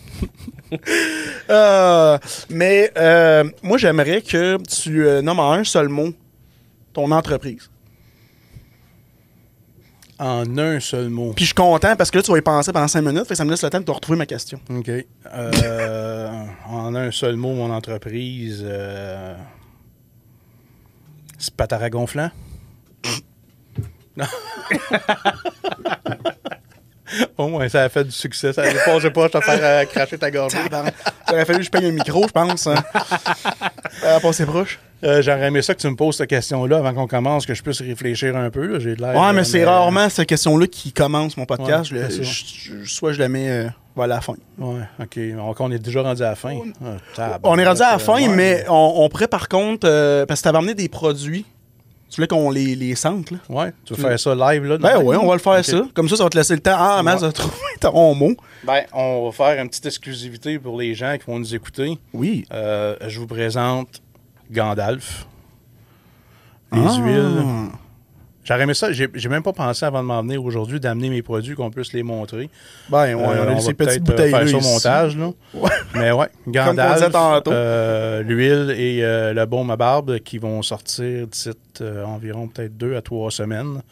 Euh, mais euh, moi, j'aimerais que tu euh, nommes en un seul mot ton entreprise. En un seul mot. Puis je suis content parce que là, tu vas y penser pendant 5 minutes, fait que ça me laisse le temps de te retrouver ma question. OK. Euh, [laughs] en un seul mot, mon entreprise. Euh, Spatara gonflant. Non. [laughs] Au moins, ça a fait du succès. Ça ne pas, pas te faire euh, cracher ta gorge. Il aurait fallu que je paye un micro, je pense. Hein. [laughs] Euh, passer proche. Euh, J'aurais aimé ça que tu me poses cette question-là avant qu'on commence, que je puisse réfléchir un peu. là. J'ai de l'air. Ouais, mais euh, c'est rarement cette question-là qui commence mon podcast. Ouais, Je le- c'est ça. je- je- soit je la mets euh, vers la fin. Ouais, OK. Donc, on est déjà rendu à la fin. Ah, On est rendu à la euh, fin, ouais. mais on, on pourrait par contre, euh, parce que tu avais amené des produits, tu voulais qu'on les, les sente, là? Ouais, tu veux faire ça live, là? Ben oui, on va le faire ça. Comme ça, ça va te laisser le temps. Ah, Mas Ouais. a trouvé ton mot. Ben, on va faire une petite exclusivité pour les gens qui vont nous écouter. Oui. Euh, je vous présente Gandalf. Les Ah. huiles. J'aurais aimé ça. J'ai même pas pensé avant de m'en venir aujourd'hui d'amener mes produits qu'on puisse les montrer. Ben, ouais, Euh, on a va ces petites euh, bouteilles faire ça au montage. Là. Ouais. Mais ouais, Gandalf, euh, l'huile et euh, le baume à barbe qui vont sortir d'ici euh, environ peut-être deux à trois semaines.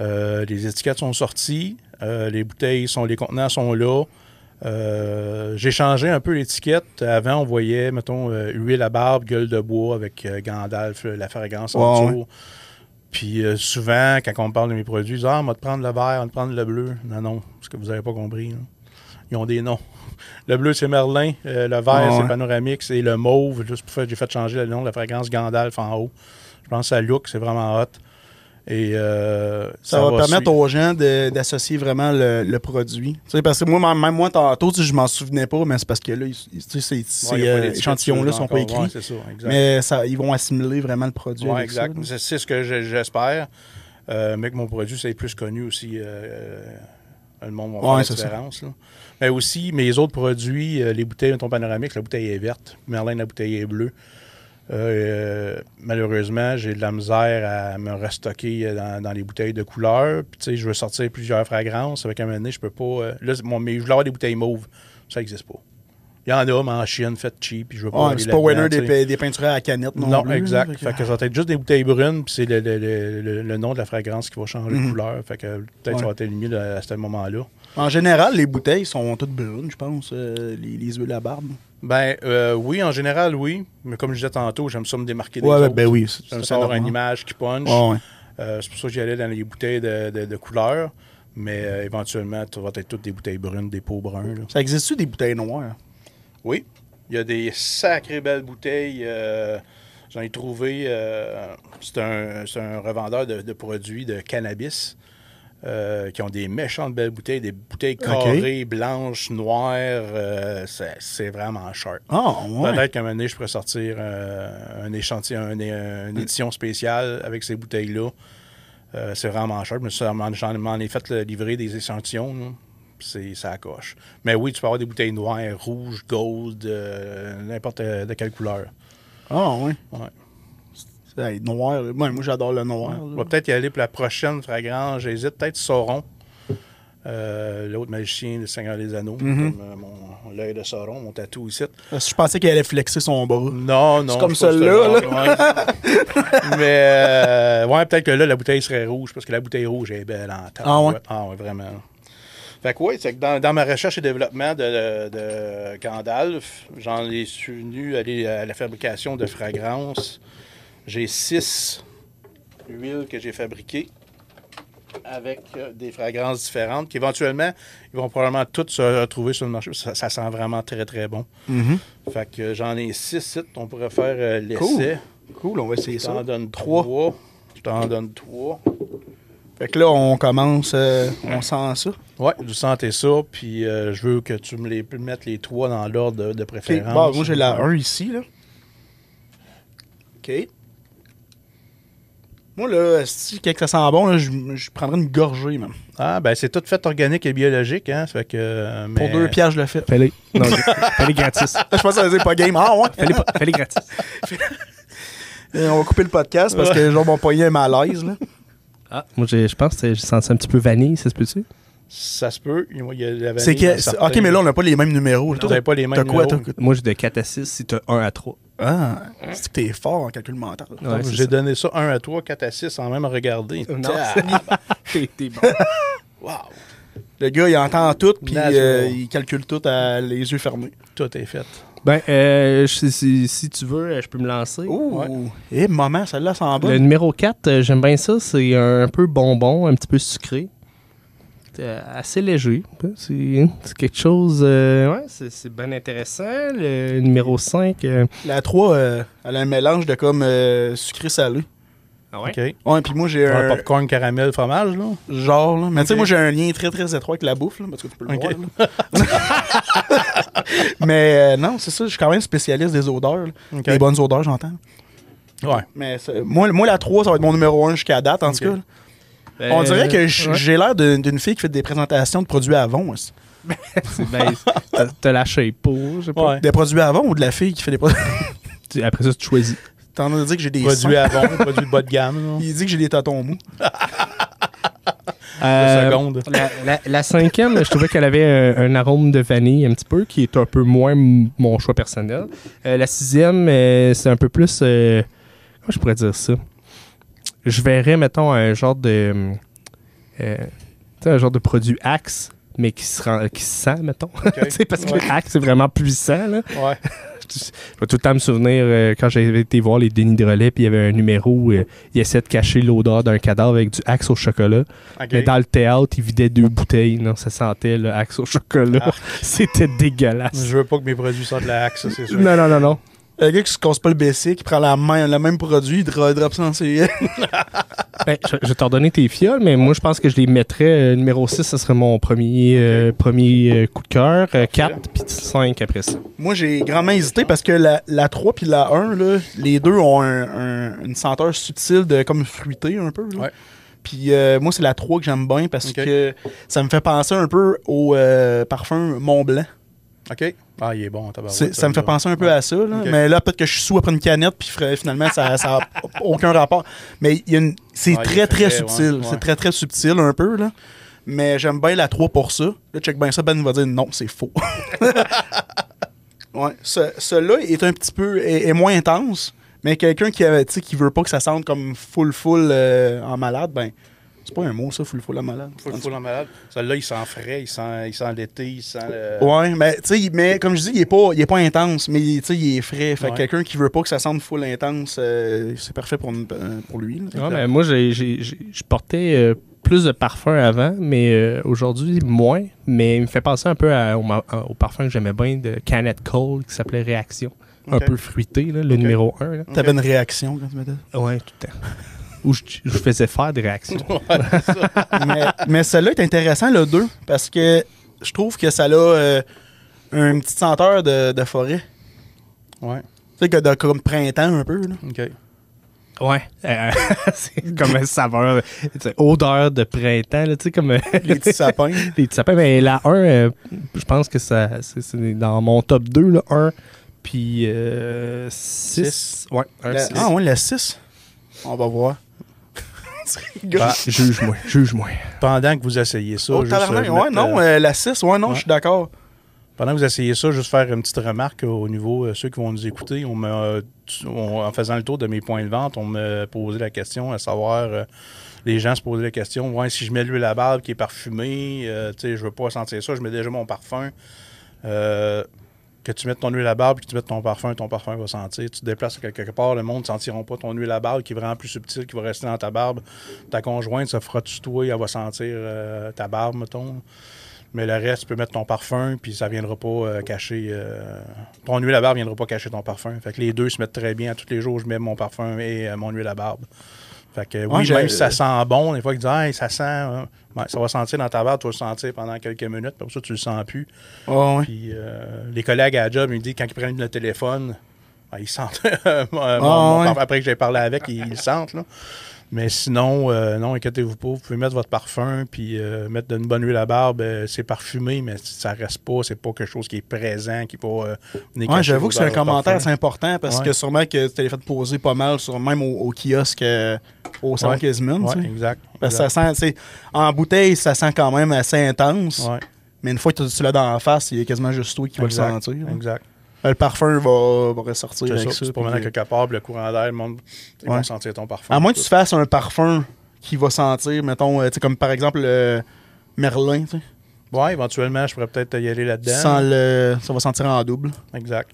Euh, les étiquettes sont sorties, euh, les bouteilles sont, les contenants sont là. Euh, J'ai changé un peu l'étiquette. Avant, on voyait, mettons, euh, huile à barbe, gueule de bois avec euh, Gandalf, la fragrance en Ouais, dessous. Puis souvent, quand on me parle de mes produits, ils disent Ah, on va te prendre le vert, on va te prendre le bleu. Non, non, parce que vous n'avez pas compris. Ils ont des noms. [laughs] Le bleu, c'est Merlin. le vert, ouais. c'est Panoramix. Et le mauve, juste pour faire, j'ai fait changer le nom de la fragrance Gandalf en haut. Je pense que ça look, c'est vraiment hot. Et euh, Ça, va, permettre suivre. aux gens de- d'associer vraiment le, le produit. Tu sais, parce que moi, même moi, tantôt, tu sais, je m'en souvenais pas, mais c'est parce que là, tu sais, ces, Ouais, euh, échantillons-là sont pas écrits. Ouais, c'est ça, mais ça, ils vont assimiler vraiment le produit. Ouais, exact. C'est ce que je- j'espère. Euh, mais que mon produit c'est plus connu aussi. le monde va faire la différence. là. Mais aussi, mes autres produits, les bouteilles de ton panoramique, la bouteille est verte. Merlin, la bouteille est bleue. Euh, malheureusement, j'ai de la misère à me restocker euh, dans, dans les bouteilles de couleur. Puis, tu sais, je veux sortir plusieurs fragrances. Avec un moment donné, je peux pas. euh, là, mon, mais je voulais avoir des bouteilles mauves. Ça n'existe pas. Il y en a, mais en Chine, faites cheap. Puis je veux pas aller c'est pas winner des, peintures à la canette non, Non, plus, exact. Fait que ça va être juste des bouteilles brunes, puis c'est le, le- le- le- le nom de la fragrance qui va changer Mhm. de couleur. Fait que peut-être Ouais. ça va être mieux à, à ce moment-là. En général, les bouteilles sont toutes brunes, je pense, euh, les, les huiles à barbe. Ben euh, oui, en général, oui. Mais comme je disais tantôt, j'aime ça me démarquer des Ouais, autres. ben oui. J'aime ça avoir une image qui punch. Ouais, ouais. Euh, c'est pour ça que j'y allais dans les bouteilles de, de, de couleur. Mais euh, éventuellement, ça va être toutes des bouteilles brunes, des pots bruns. là. Ça existe-tu des bouteilles noires? Oui. Il y a des sacrées belles bouteilles. euh, J'en ai trouvé. c'est un, un revendeur de, de produits de cannabis euh, qui ont des méchantes belles bouteilles, des bouteilles carrées, blanches, noires. euh, c'est vraiment sharp. Ah, ouais. Peut-être qu'à un moment donné, je pourrais sortir euh, un échantillon, un- un- une édition spéciale avec ces bouteilles-là. C'est vraiment cher. Mais ça, m'en- ai fait le- livrer des échantillons. là. C'est, ça coche. Mais oui, tu peux avoir des bouteilles noires, rouges, gold, euh, n'importe de quelle couleur. Ah, ouais. Ouais. Hey, noir. là. Moi, j'adore le noir. On va peut-être y aller pour la prochaine fragrance. J'hésite peut-être Sauron. Euh, l'autre magicien, le Seigneur des Anneaux. Mhm. Comme euh, mon, l'œil de Sauron, mon tatou ici. Que Je pensais qu'elle allait flexer son bras. Non, non. C'est comme celle-là, ouais. [laughs] Mais, euh, ouais, peut-être que là, la bouteille serait rouge, parce que la bouteille rouge est belle en temps. Ah ouais? Ah ouais, vraiment. Fait que oui, c'est que dans, dans ma recherche et développement de, de Gandalf, j'en ai suis venu aller à la fabrication de fragrances. J'ai six huiles que j'ai fabriquées avec euh, des fragrances différentes qui éventuellement, ils vont probablement toutes se retrouver sur le marché. Ça, ça sent vraiment très, très bon. Mhm. Fait que euh, j'en ai six sites. On pourrait faire euh, l'essai. Cool. Cool, on va essayer Je ça. t'en donne Trois. trois. Je t'en donne trois. Fait que là, on commence, euh, on sent ça. Ouais, vous sentez ça, puis euh, je veux que tu me les mettes les trois dans l'ordre de, de préférence. Bon, moi, j'ai la 1 ici, là. OK. Moi, là, si quelque ça sent bon, là, je, je prendrais une gorgée, même. Ah, ben c'est tout fait organique et biologique, hein. Ça fait que. euh, Pour deux piastres, je le fais. Fais-les. Non, fais-les gratis. [laughs] je pense que ça veut dire pas game. Ah, ouais. Fais-les gratis. [laughs] Euh, on va couper le podcast parce que, genre, mon poignet est malaise, là. Ah, moi, je pense que j'ai senti un petit peu vanille, ça se peut-tu? Ça se peut. Il y a la vanille C'est que. OK, mais là, on n'a pas les mêmes numéros. là. N'avez pas les mêmes T'as quoi, numéros. toi? Moi, j'ai de 4 à 6 si t'as 1 à 3. Ah, c'est que t'es fort en calcul mental? Ouais, J'ai donné ça 1 à 3, 4 à 6 sans même regarder. Non. [laughs] T'es t'es bon. [laughs] wow. Le gars, il entend tout, puis euh, il calcule tout à les yeux fermés. Tout est fait. Ben, euh, je- si, si tu veux, euh, je peux me lancer. Ouh! Et maman, celle-là sent bon. Le numéro 4, euh, j'aime bien ça. C'est un peu bonbon, un petit peu sucré. C'est, euh, assez léger. C'est quelque chose. euh, ouais, c'est c'est bien intéressant. Le numéro 5. euh, La 3, euh, elle a un mélange de comme euh, sucré-salé. ah ouais? OK. Ouais, puis moi, j'ai Un un popcorn caramel fromage, là? genre, là. Mais tu sais, moi, j'ai un lien très, très étroit avec la bouffe, là, parce que tu peux le voir, là. [laughs] Mais euh, non, c'est ça, je suis quand même spécialiste des odeurs. là. Des bonnes odeurs, j'entends. Ouais. Mais moi, moi, la 3, ça va être mon numéro 1 jusqu'à date, en tout cas. Là. On dirait que ouais. j'ai l'air d'une fille qui fait des présentations de produits Avon. aussi. [laughs] C'est ben, t'as- la shape pour, je sais pas. Ouais. Des produits Avon ou de la fille qui fait des produits? [laughs] Après ça, tu choisis. T'en as dit que j'ai des Produit seins. à bon, produit de bas de gamme. Il dit que j'ai des tâtons mous. [laughs] Euh, seconde. La, la- la cinquième, je trouvais qu'elle avait un, un arôme de vanille un petit peu, qui est un peu moins mon choix personnel. Euh, la sixième, euh, c'est un peu plus... euh, comment je pourrais dire ça? Je verrais, mettons, un genre de... euh, un genre de produit Axe, mais qui se, rend- qui se sent, mettons. [laughs] Parce que Ouais. Axe, c'est vraiment puissant, là. Ouais. [laughs] Je vais tout le temps me souvenir euh, quand j'avais été voir les Denis de relais, puis il y avait un numéro où euh, il essaie de cacher l'odeur d'un cadavre avec du axe au chocolat. Mais dans le théâtre, il vidait deux bouteilles. Non, ça sentait le axe au chocolat. Ah. [laughs] C'était dégueulasse. Je veux pas que mes produits sortent de la ça, c'est sûr. Non, non, non, non. Le gars qui se casse pas le BC, qui prend la main, le même produit, il drop ça dans ses. [laughs] Ben, je, je vais t'en donner tes fioles, mais moi, je pense que je les mettrais. euh, numéro 6, ce serait mon premier, euh, premier euh, coup de cœur. 4, puis 5 après ça. Moi, j'ai grandement hésité parce que la, la 3 puis la 1, là, les deux ont un- un- une senteur subtile de comme fruité un peu. là. Ouais. Puis euh, moi, c'est la 3 que j'aime bien parce que ça me fait penser un peu au euh, parfum Mont Blanc. OK. Ah, il est bon, tabarouette, C'est- ça me fait penser un peu à ça. là. Mais là, peut-être que je suis sous après une canette, puis finalement, ça n'a [laughs] aucun rapport. Mais une- c'est Ah, très, très subtil. ouais, C'est très, très subtil un peu. là. Mais j'aime bien la 3 pour ça. Là, check bien ça, Ben va dire non, c'est faux. [laughs] ouais. Ce- Celui-là est un petit peu. est, est moins intense. Mais quelqu'un qui, qui veut pas que ça sente comme full, full euh, en malade, ben. C'est pas un mot, ça, full, full en malade. Faut le en malade. Celui-là, il sent frais, il sent, il sent l'été, il sent le... Ouais, mais tu sais, il- mais comme je dis, il est pas, il est pas intense, mais il- tu sais, il est frais. Fait que Ouais. quelqu'un qui veut pas que ça sente full intense, euh, c'est parfait pour, euh, pour lui. là. Ouais, mais moi, j'ai- j'ai- j'ai- je portais euh, plus de parfum avant, mais euh, aujourd'hui, moins. Mais il me fait penser un peu à- au, parfum que j'aimais bien de Canet Cole qui s'appelait Réaction. Un peu fruité, là, le numéro 1. Là. T'avais une réaction quand tu mettais. Ouais, tout le temps. Où je, je faisais faire des réactions. [laughs] mais mais celui-là est intéressant, le 2, parce que je trouve que ça a euh, une petite senteur de, de forêt. Ouais. Tu sais, que de, comme printemps un peu. Là. OK. Ouais. Euh, [laughs] c'est comme une saveur, odeur de printemps, là, tu sais, comme euh, Les petits sapins. [laughs] les petits sapins. Mais la 1, euh, je pense que ça, c'est, c'est dans mon top 2, là, 1, puis 6. Ouais, un La- ah ouais, la 6. On va voir. Bah, Juge-moi, juge-moi. pendant que vous essayez ça, oh, juste, euh, je ouais, mettre, non, euh, euh, la 6, ouais, non, ouais. je suis d'accord. Pendant que vous essayez ça, juste faire une petite remarque au niveau euh, ceux qui vont nous écouter. On on- en faisant le tour de mes points de vente, on m'a posé la question à savoir. euh, les gens se posaient la question ouais, si je mets l'huile à barbe qui est parfumée, euh, tu sais, je veux pas sentir ça, je mets déjà mon parfum. Euh, que tu mettes ton huile à barbe, que tu mettes ton parfum, ton parfum va sentir. Tu te déplaces quelque part, le monde ne sentiront pas ton huile à barbe qui est vraiment plus subtile, qui va rester dans ta barbe. Ta conjointe se frotte sur elle va sentir euh, ta barbe, mettons. Mais le reste, tu peux mettre ton parfum, puis ça viendra pas euh, cacher. euh, ton huile à barbe viendra pas cacher ton parfum. Fait que les deux se mettent très bien. Tous les jours, je mets mon parfum et mon huile à barbe. Fait que oui, même si ça sent bon, des fois, ils disent Hey, ça sent. hein. Ouais, ça va sentir dans ta barbe, tu vas le sentir pendant quelques minutes, après ça, tu le sens plus. Ouais. Puis euh, les collègues à la job, ils me disent quand ils prennent le téléphone, ben, ils sentent. [laughs] mon- Ah, mon parfum. Après que j'ai parlé avec, ils, ils le sentent. Là. Mais sinon, euh, non, inquiétez-vous pas. Vous pouvez mettre votre parfum puis euh, mettre d'une bonne huile à barbe. euh, c'est parfumé, mais ça reste pas. C'est pas quelque chose qui est présent, qui va Ouais, j'avoue que c'est un commentaire assez important parce Ouais. que sûrement que tu t'es fait poser pas mal, sur, même au, au kiosque au salon Ouais. Tu sais. exact. Parce que ça exact. sent, en bouteille, ça sent quand même assez intense. Mais une fois que tu l'as dans la face, il y a quasiment juste toi qui va le exact, sentir. là. Exact. Le parfum va, va ressortir C'est avec ça, tu promènes à quelque part, le courant d'air, le monde, ils Ouais. vont sentir ton parfum. À moins que tu fasses un parfum qui va sentir, mettons, euh, comme par exemple le Merlin, tu sais. Ouais, éventuellement, je pourrais peut-être y aller là-dedans. Sans le, ça va sentir en double. Exact.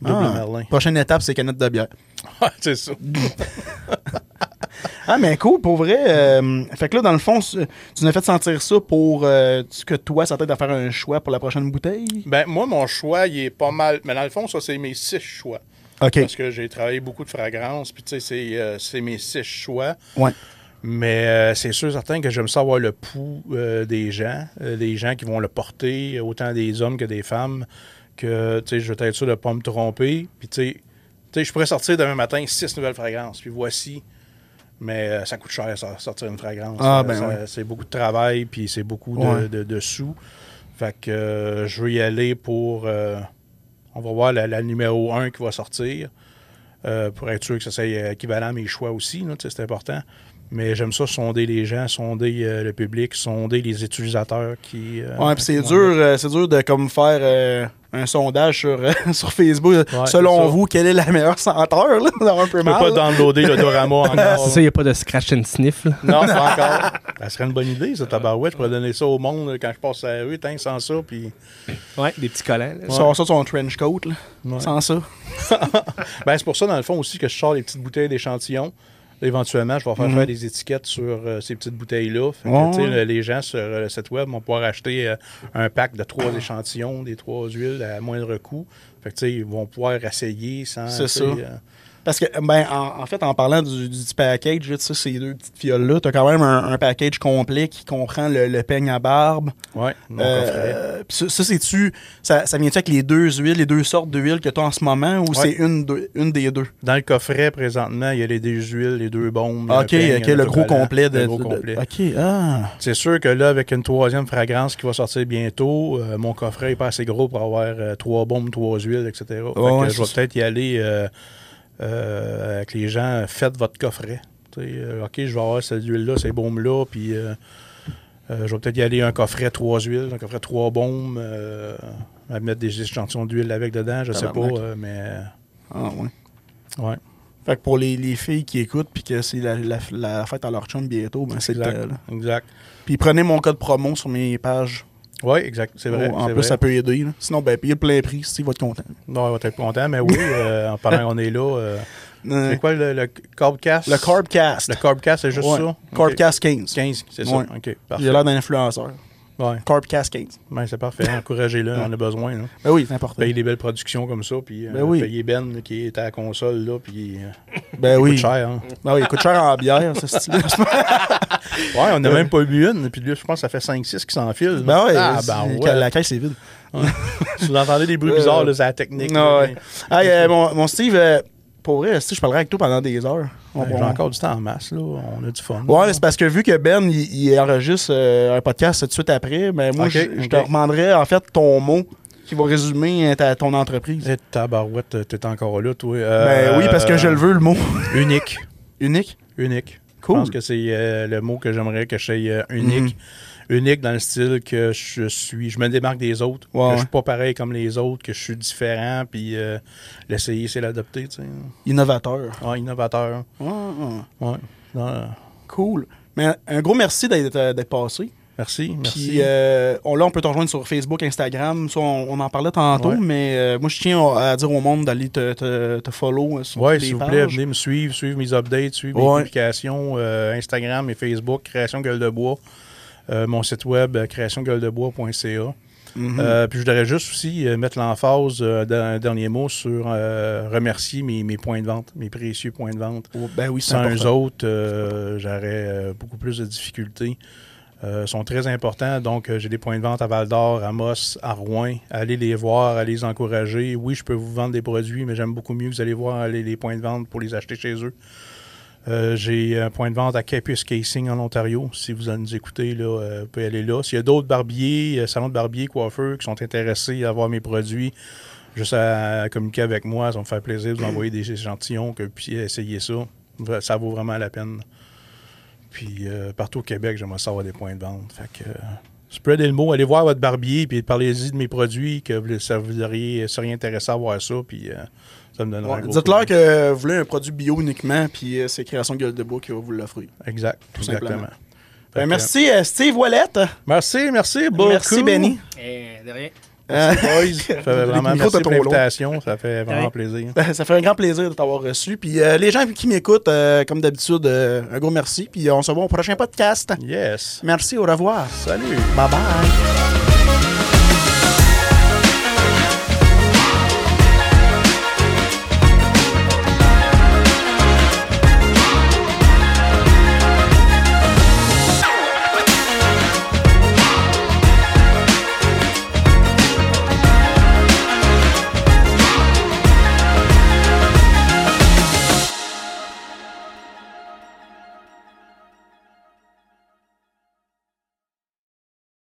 Double Ah. Merlin. Prochaine étape, c'est canette de bière. [laughs] Ouais, c'est ça. [laughs] Ah, mais cool, pour vrai. euh, fait que là, dans le fond, tu nous as fait sentir ça pour euh, que toi, ça t'aide à faire un choix pour la prochaine bouteille? Ben, moi, mon choix, il est pas mal. Mais dans le fond, ça, c'est mes six choix. OK. Parce que j'ai travaillé beaucoup de fragrances, puis tu sais, c'est, euh, c'est mes six choix. Ouais. Mais euh, c'est sûr, certain que j'aime savoir le pouls euh, des gens, euh, des gens qui vont le porter, autant des hommes que des femmes, que, tu sais, je vais être sûr de ne pas me tromper. Puis, tu sais, je pourrais sortir demain matin six nouvelles fragrances, puis voici. Mais euh, ça coûte cher, ça, sortir une fragrance. Ah, Euh, ben. C'est beaucoup de travail, puis c'est beaucoup de, Ouais. de- de sous. Fait que euh, je veux y aller pour... euh, on va voir la, la numéro 1 qui va sortir. pour être sûr que ça soit équivalent à mes choix aussi, c'est important. Mais j'aime ça, sonder les gens, sonder euh, le public, sonder les utilisateurs qui. euh, Ouais, puis c'est dur, euh, c'est dur de comme faire euh, un sondage sur, euh, [laughs] sur Facebook. Ouais, Selon vous, quelle est la meilleure senteur? Là? [laughs] Un peu peux pas downloader le Dorama [laughs] encore. C'est ça, il n'y a pas de scratch and sniff. là. Non, pas encore. Ça serait une bonne idée, ça, tabarouette. Je pourrais donner ça au monde là, quand je passe à la rue, tiens, sans ça. Puis... Ouais, des petits collants. là. Tu sors ça son trench coat, là, Ouais. sans ça. Ben, c'est pour ça, dans le fond, aussi, que je sors les petites bouteilles d'échantillons. Éventuellement, je vais faire Mhm. faire des étiquettes sur euh, ces petites bouteilles-là. Ouais, les gens sur euh, le site web vont pouvoir acheter euh, un pack de trois échantillons, des trois huiles à moindre coût. Fait que, ils vont pouvoir essayer sans. C'est ça. Euh, Parce que, ben, en, en fait, en parlant du, du petit package, tu sais, ces deux petites fioles-là, t'as quand même un, un package complet qui comprend le, le peigne à barbe. ouais, mon Euh, ça, ça, c'est-tu. Ça, ça vient-tu avec les deux huiles, les deux sortes d'huile que tu as en ce moment ou c'est une, de- une des deux? Dans le coffret, présentement, il y a les deux huiles, les deux bombes. ok, peigne, ok, le gros complet de. le gros de- complet. Ok, ah. C'est sûr que là, avec une troisième fragrance qui va sortir bientôt, euh, mon coffret n'est pas assez gros pour avoir euh, trois bombes, trois huiles, etc. Fait que ouais, je vais peut-être y aller euh, avec les gens, faites votre coffret. Euh, OK, je vais avoir cette huile-là, ces bombes-là, puis euh, je vais peut-être y aller un coffret trois huiles, un coffret trois à mettre des échantillons d'huile avec dedans, je sais pas, mais Ah, ouais. ouais. Fait que pour les, les filles qui écoutent puis que c'est la, la, la fête à leur chum bientôt, ben c'est le. Exact. Puis prenez mon code promo sur mes pages. Oui, exact, c'est vrai. Oh, en plus, vrai. ça peut aider. là. Sinon, ben, payez le plein prix, si va être content. Non, on va être content, mais oui, euh, en parlant qu'on est là, euh, c'est quoi le, le Carbcast? le Carbcast. Le Carbcast, c'est juste Ouais. ça? Carbcast 15. 15, c'est Ouais. ça. OK, parfait. J'ai l'air d'un influenceur. Ouais. Carbcast 15. Ben, c'est parfait. Encouragez-le, on a besoin. Là. Ben oui, c'est important. Payer des belles productions comme ça, puis euh, Ben oui. payer Ben qui est à la console, là, puis euh, Ben il oui. coûte cher. Hein. Ben oui, il coûte cher en bière, ce style [laughs] Ouais, on n'a même pas bu une, puis là, je pense que ça fait 5-6 qui s'enfilent. Ben oui, ah, ben ouais. la caisse est vide. Si [laughs] vous entendez des bruits Euh, bizarres, c'est la technique. Là, ouais. Hey, euh, mon, mon Steve, euh, pour vrai, si je parlerai avec toi pendant des heures. On- ben, J'ai encore du temps en masse, là. On a du fun. Ouais, mais c'est parce que vu que Ben, il, il enregistre euh, un podcast tout de suite après, ben moi, je, je te ok. demanderais en fait ton mot qui va résumer euh, ta, ton entreprise. Et tabarouette, t'es encore là, toi. Ben Euh, oui, parce que je le veux, le mot. [laughs] Unique. Unique? Unique. Cool. Je pense que c'est euh, le mot que j'aimerais que je sois euh, unique. Mhm. Unique dans le style que je suis. Je me démarque des autres. Ouais, que ouais. je suis pas pareil comme les autres, que je suis différent. Puis euh, l'essayer, c'est l'adopter. tu sais. Innovateur. Innovateur. Ouais. Cool. Mais un gros merci d'être euh, passé. merci. Merci. Puis euh, on, là, on peut te rejoindre sur Facebook, Instagram. Ça, on, on en parlait tantôt, Ouais. mais euh, moi, je tiens à dire au monde d'aller te, te, te follow sur les s'il vous plaît, venez me suivre, suivre mes updates, suivre Ouais. mes publications, euh, Instagram et Facebook, Création Gueule de Bois. Euh, mon site web, euh, créationgueuledebois.ca. Mhm. Euh, puis je voudrais juste aussi euh, mettre l'emphase euh, d'un dernier mot sur remercier mes, mes points de vente, mes précieux points de vente. Oh, ben oui, Sans eux autres, j'aurais beaucoup plus de difficultés. Euh, sont très importants. Donc, j'ai des points de vente à Val d'Or, à Moss, à Rouen. Allez les voir, allez les encourager. Oui, je peux vous vendre des produits, mais j'aime beaucoup mieux que vous allez voir aller les points de vente pour les acheter chez eux. Euh, j'ai un point de vente à Capus Casing en Ontario. Si vous nous écoutez, là, euh, vous pouvez aller là. S'il y a d'autres barbiers, euh, salons de barbiers, coiffeurs qui sont intéressés à avoir mes produits, juste à, communiquer avec moi, ça va me faire plaisir de vous envoyer des échantillons, que vous puissiez essayer ça. Ça vaut vraiment la peine. Puis euh, partout au Québec, j'aimerais savoir des points de vente. Fait que Spreadez le mot, allez voir votre barbier, puis parlez-y de mes produits, que vous- ça vous auriez, seriez intéressé à voir ça, puis ça me Ouais, Dites-leur que vous voulez un produit bio uniquement, puis euh, c'est Création Gueule de Bois qui va vous l'offrir. Exact, Tout simplement. exactement. Ben, que, merci euh, Steve Wallette. Merci, merci beaucoup. Merci Benny. Eh, de rien. Euh, Boys, [laughs] ça fait vraiment merci pour l'invitation, ça fait vraiment Ouais. plaisir. Ben, ça fait un grand plaisir de t'avoir reçu. Puis euh, les gens qui m'écoutent, euh, comme d'habitude, euh, un gros merci. Puis on se voit au prochain podcast. Yes. Merci, au revoir. Salut. Bye bye.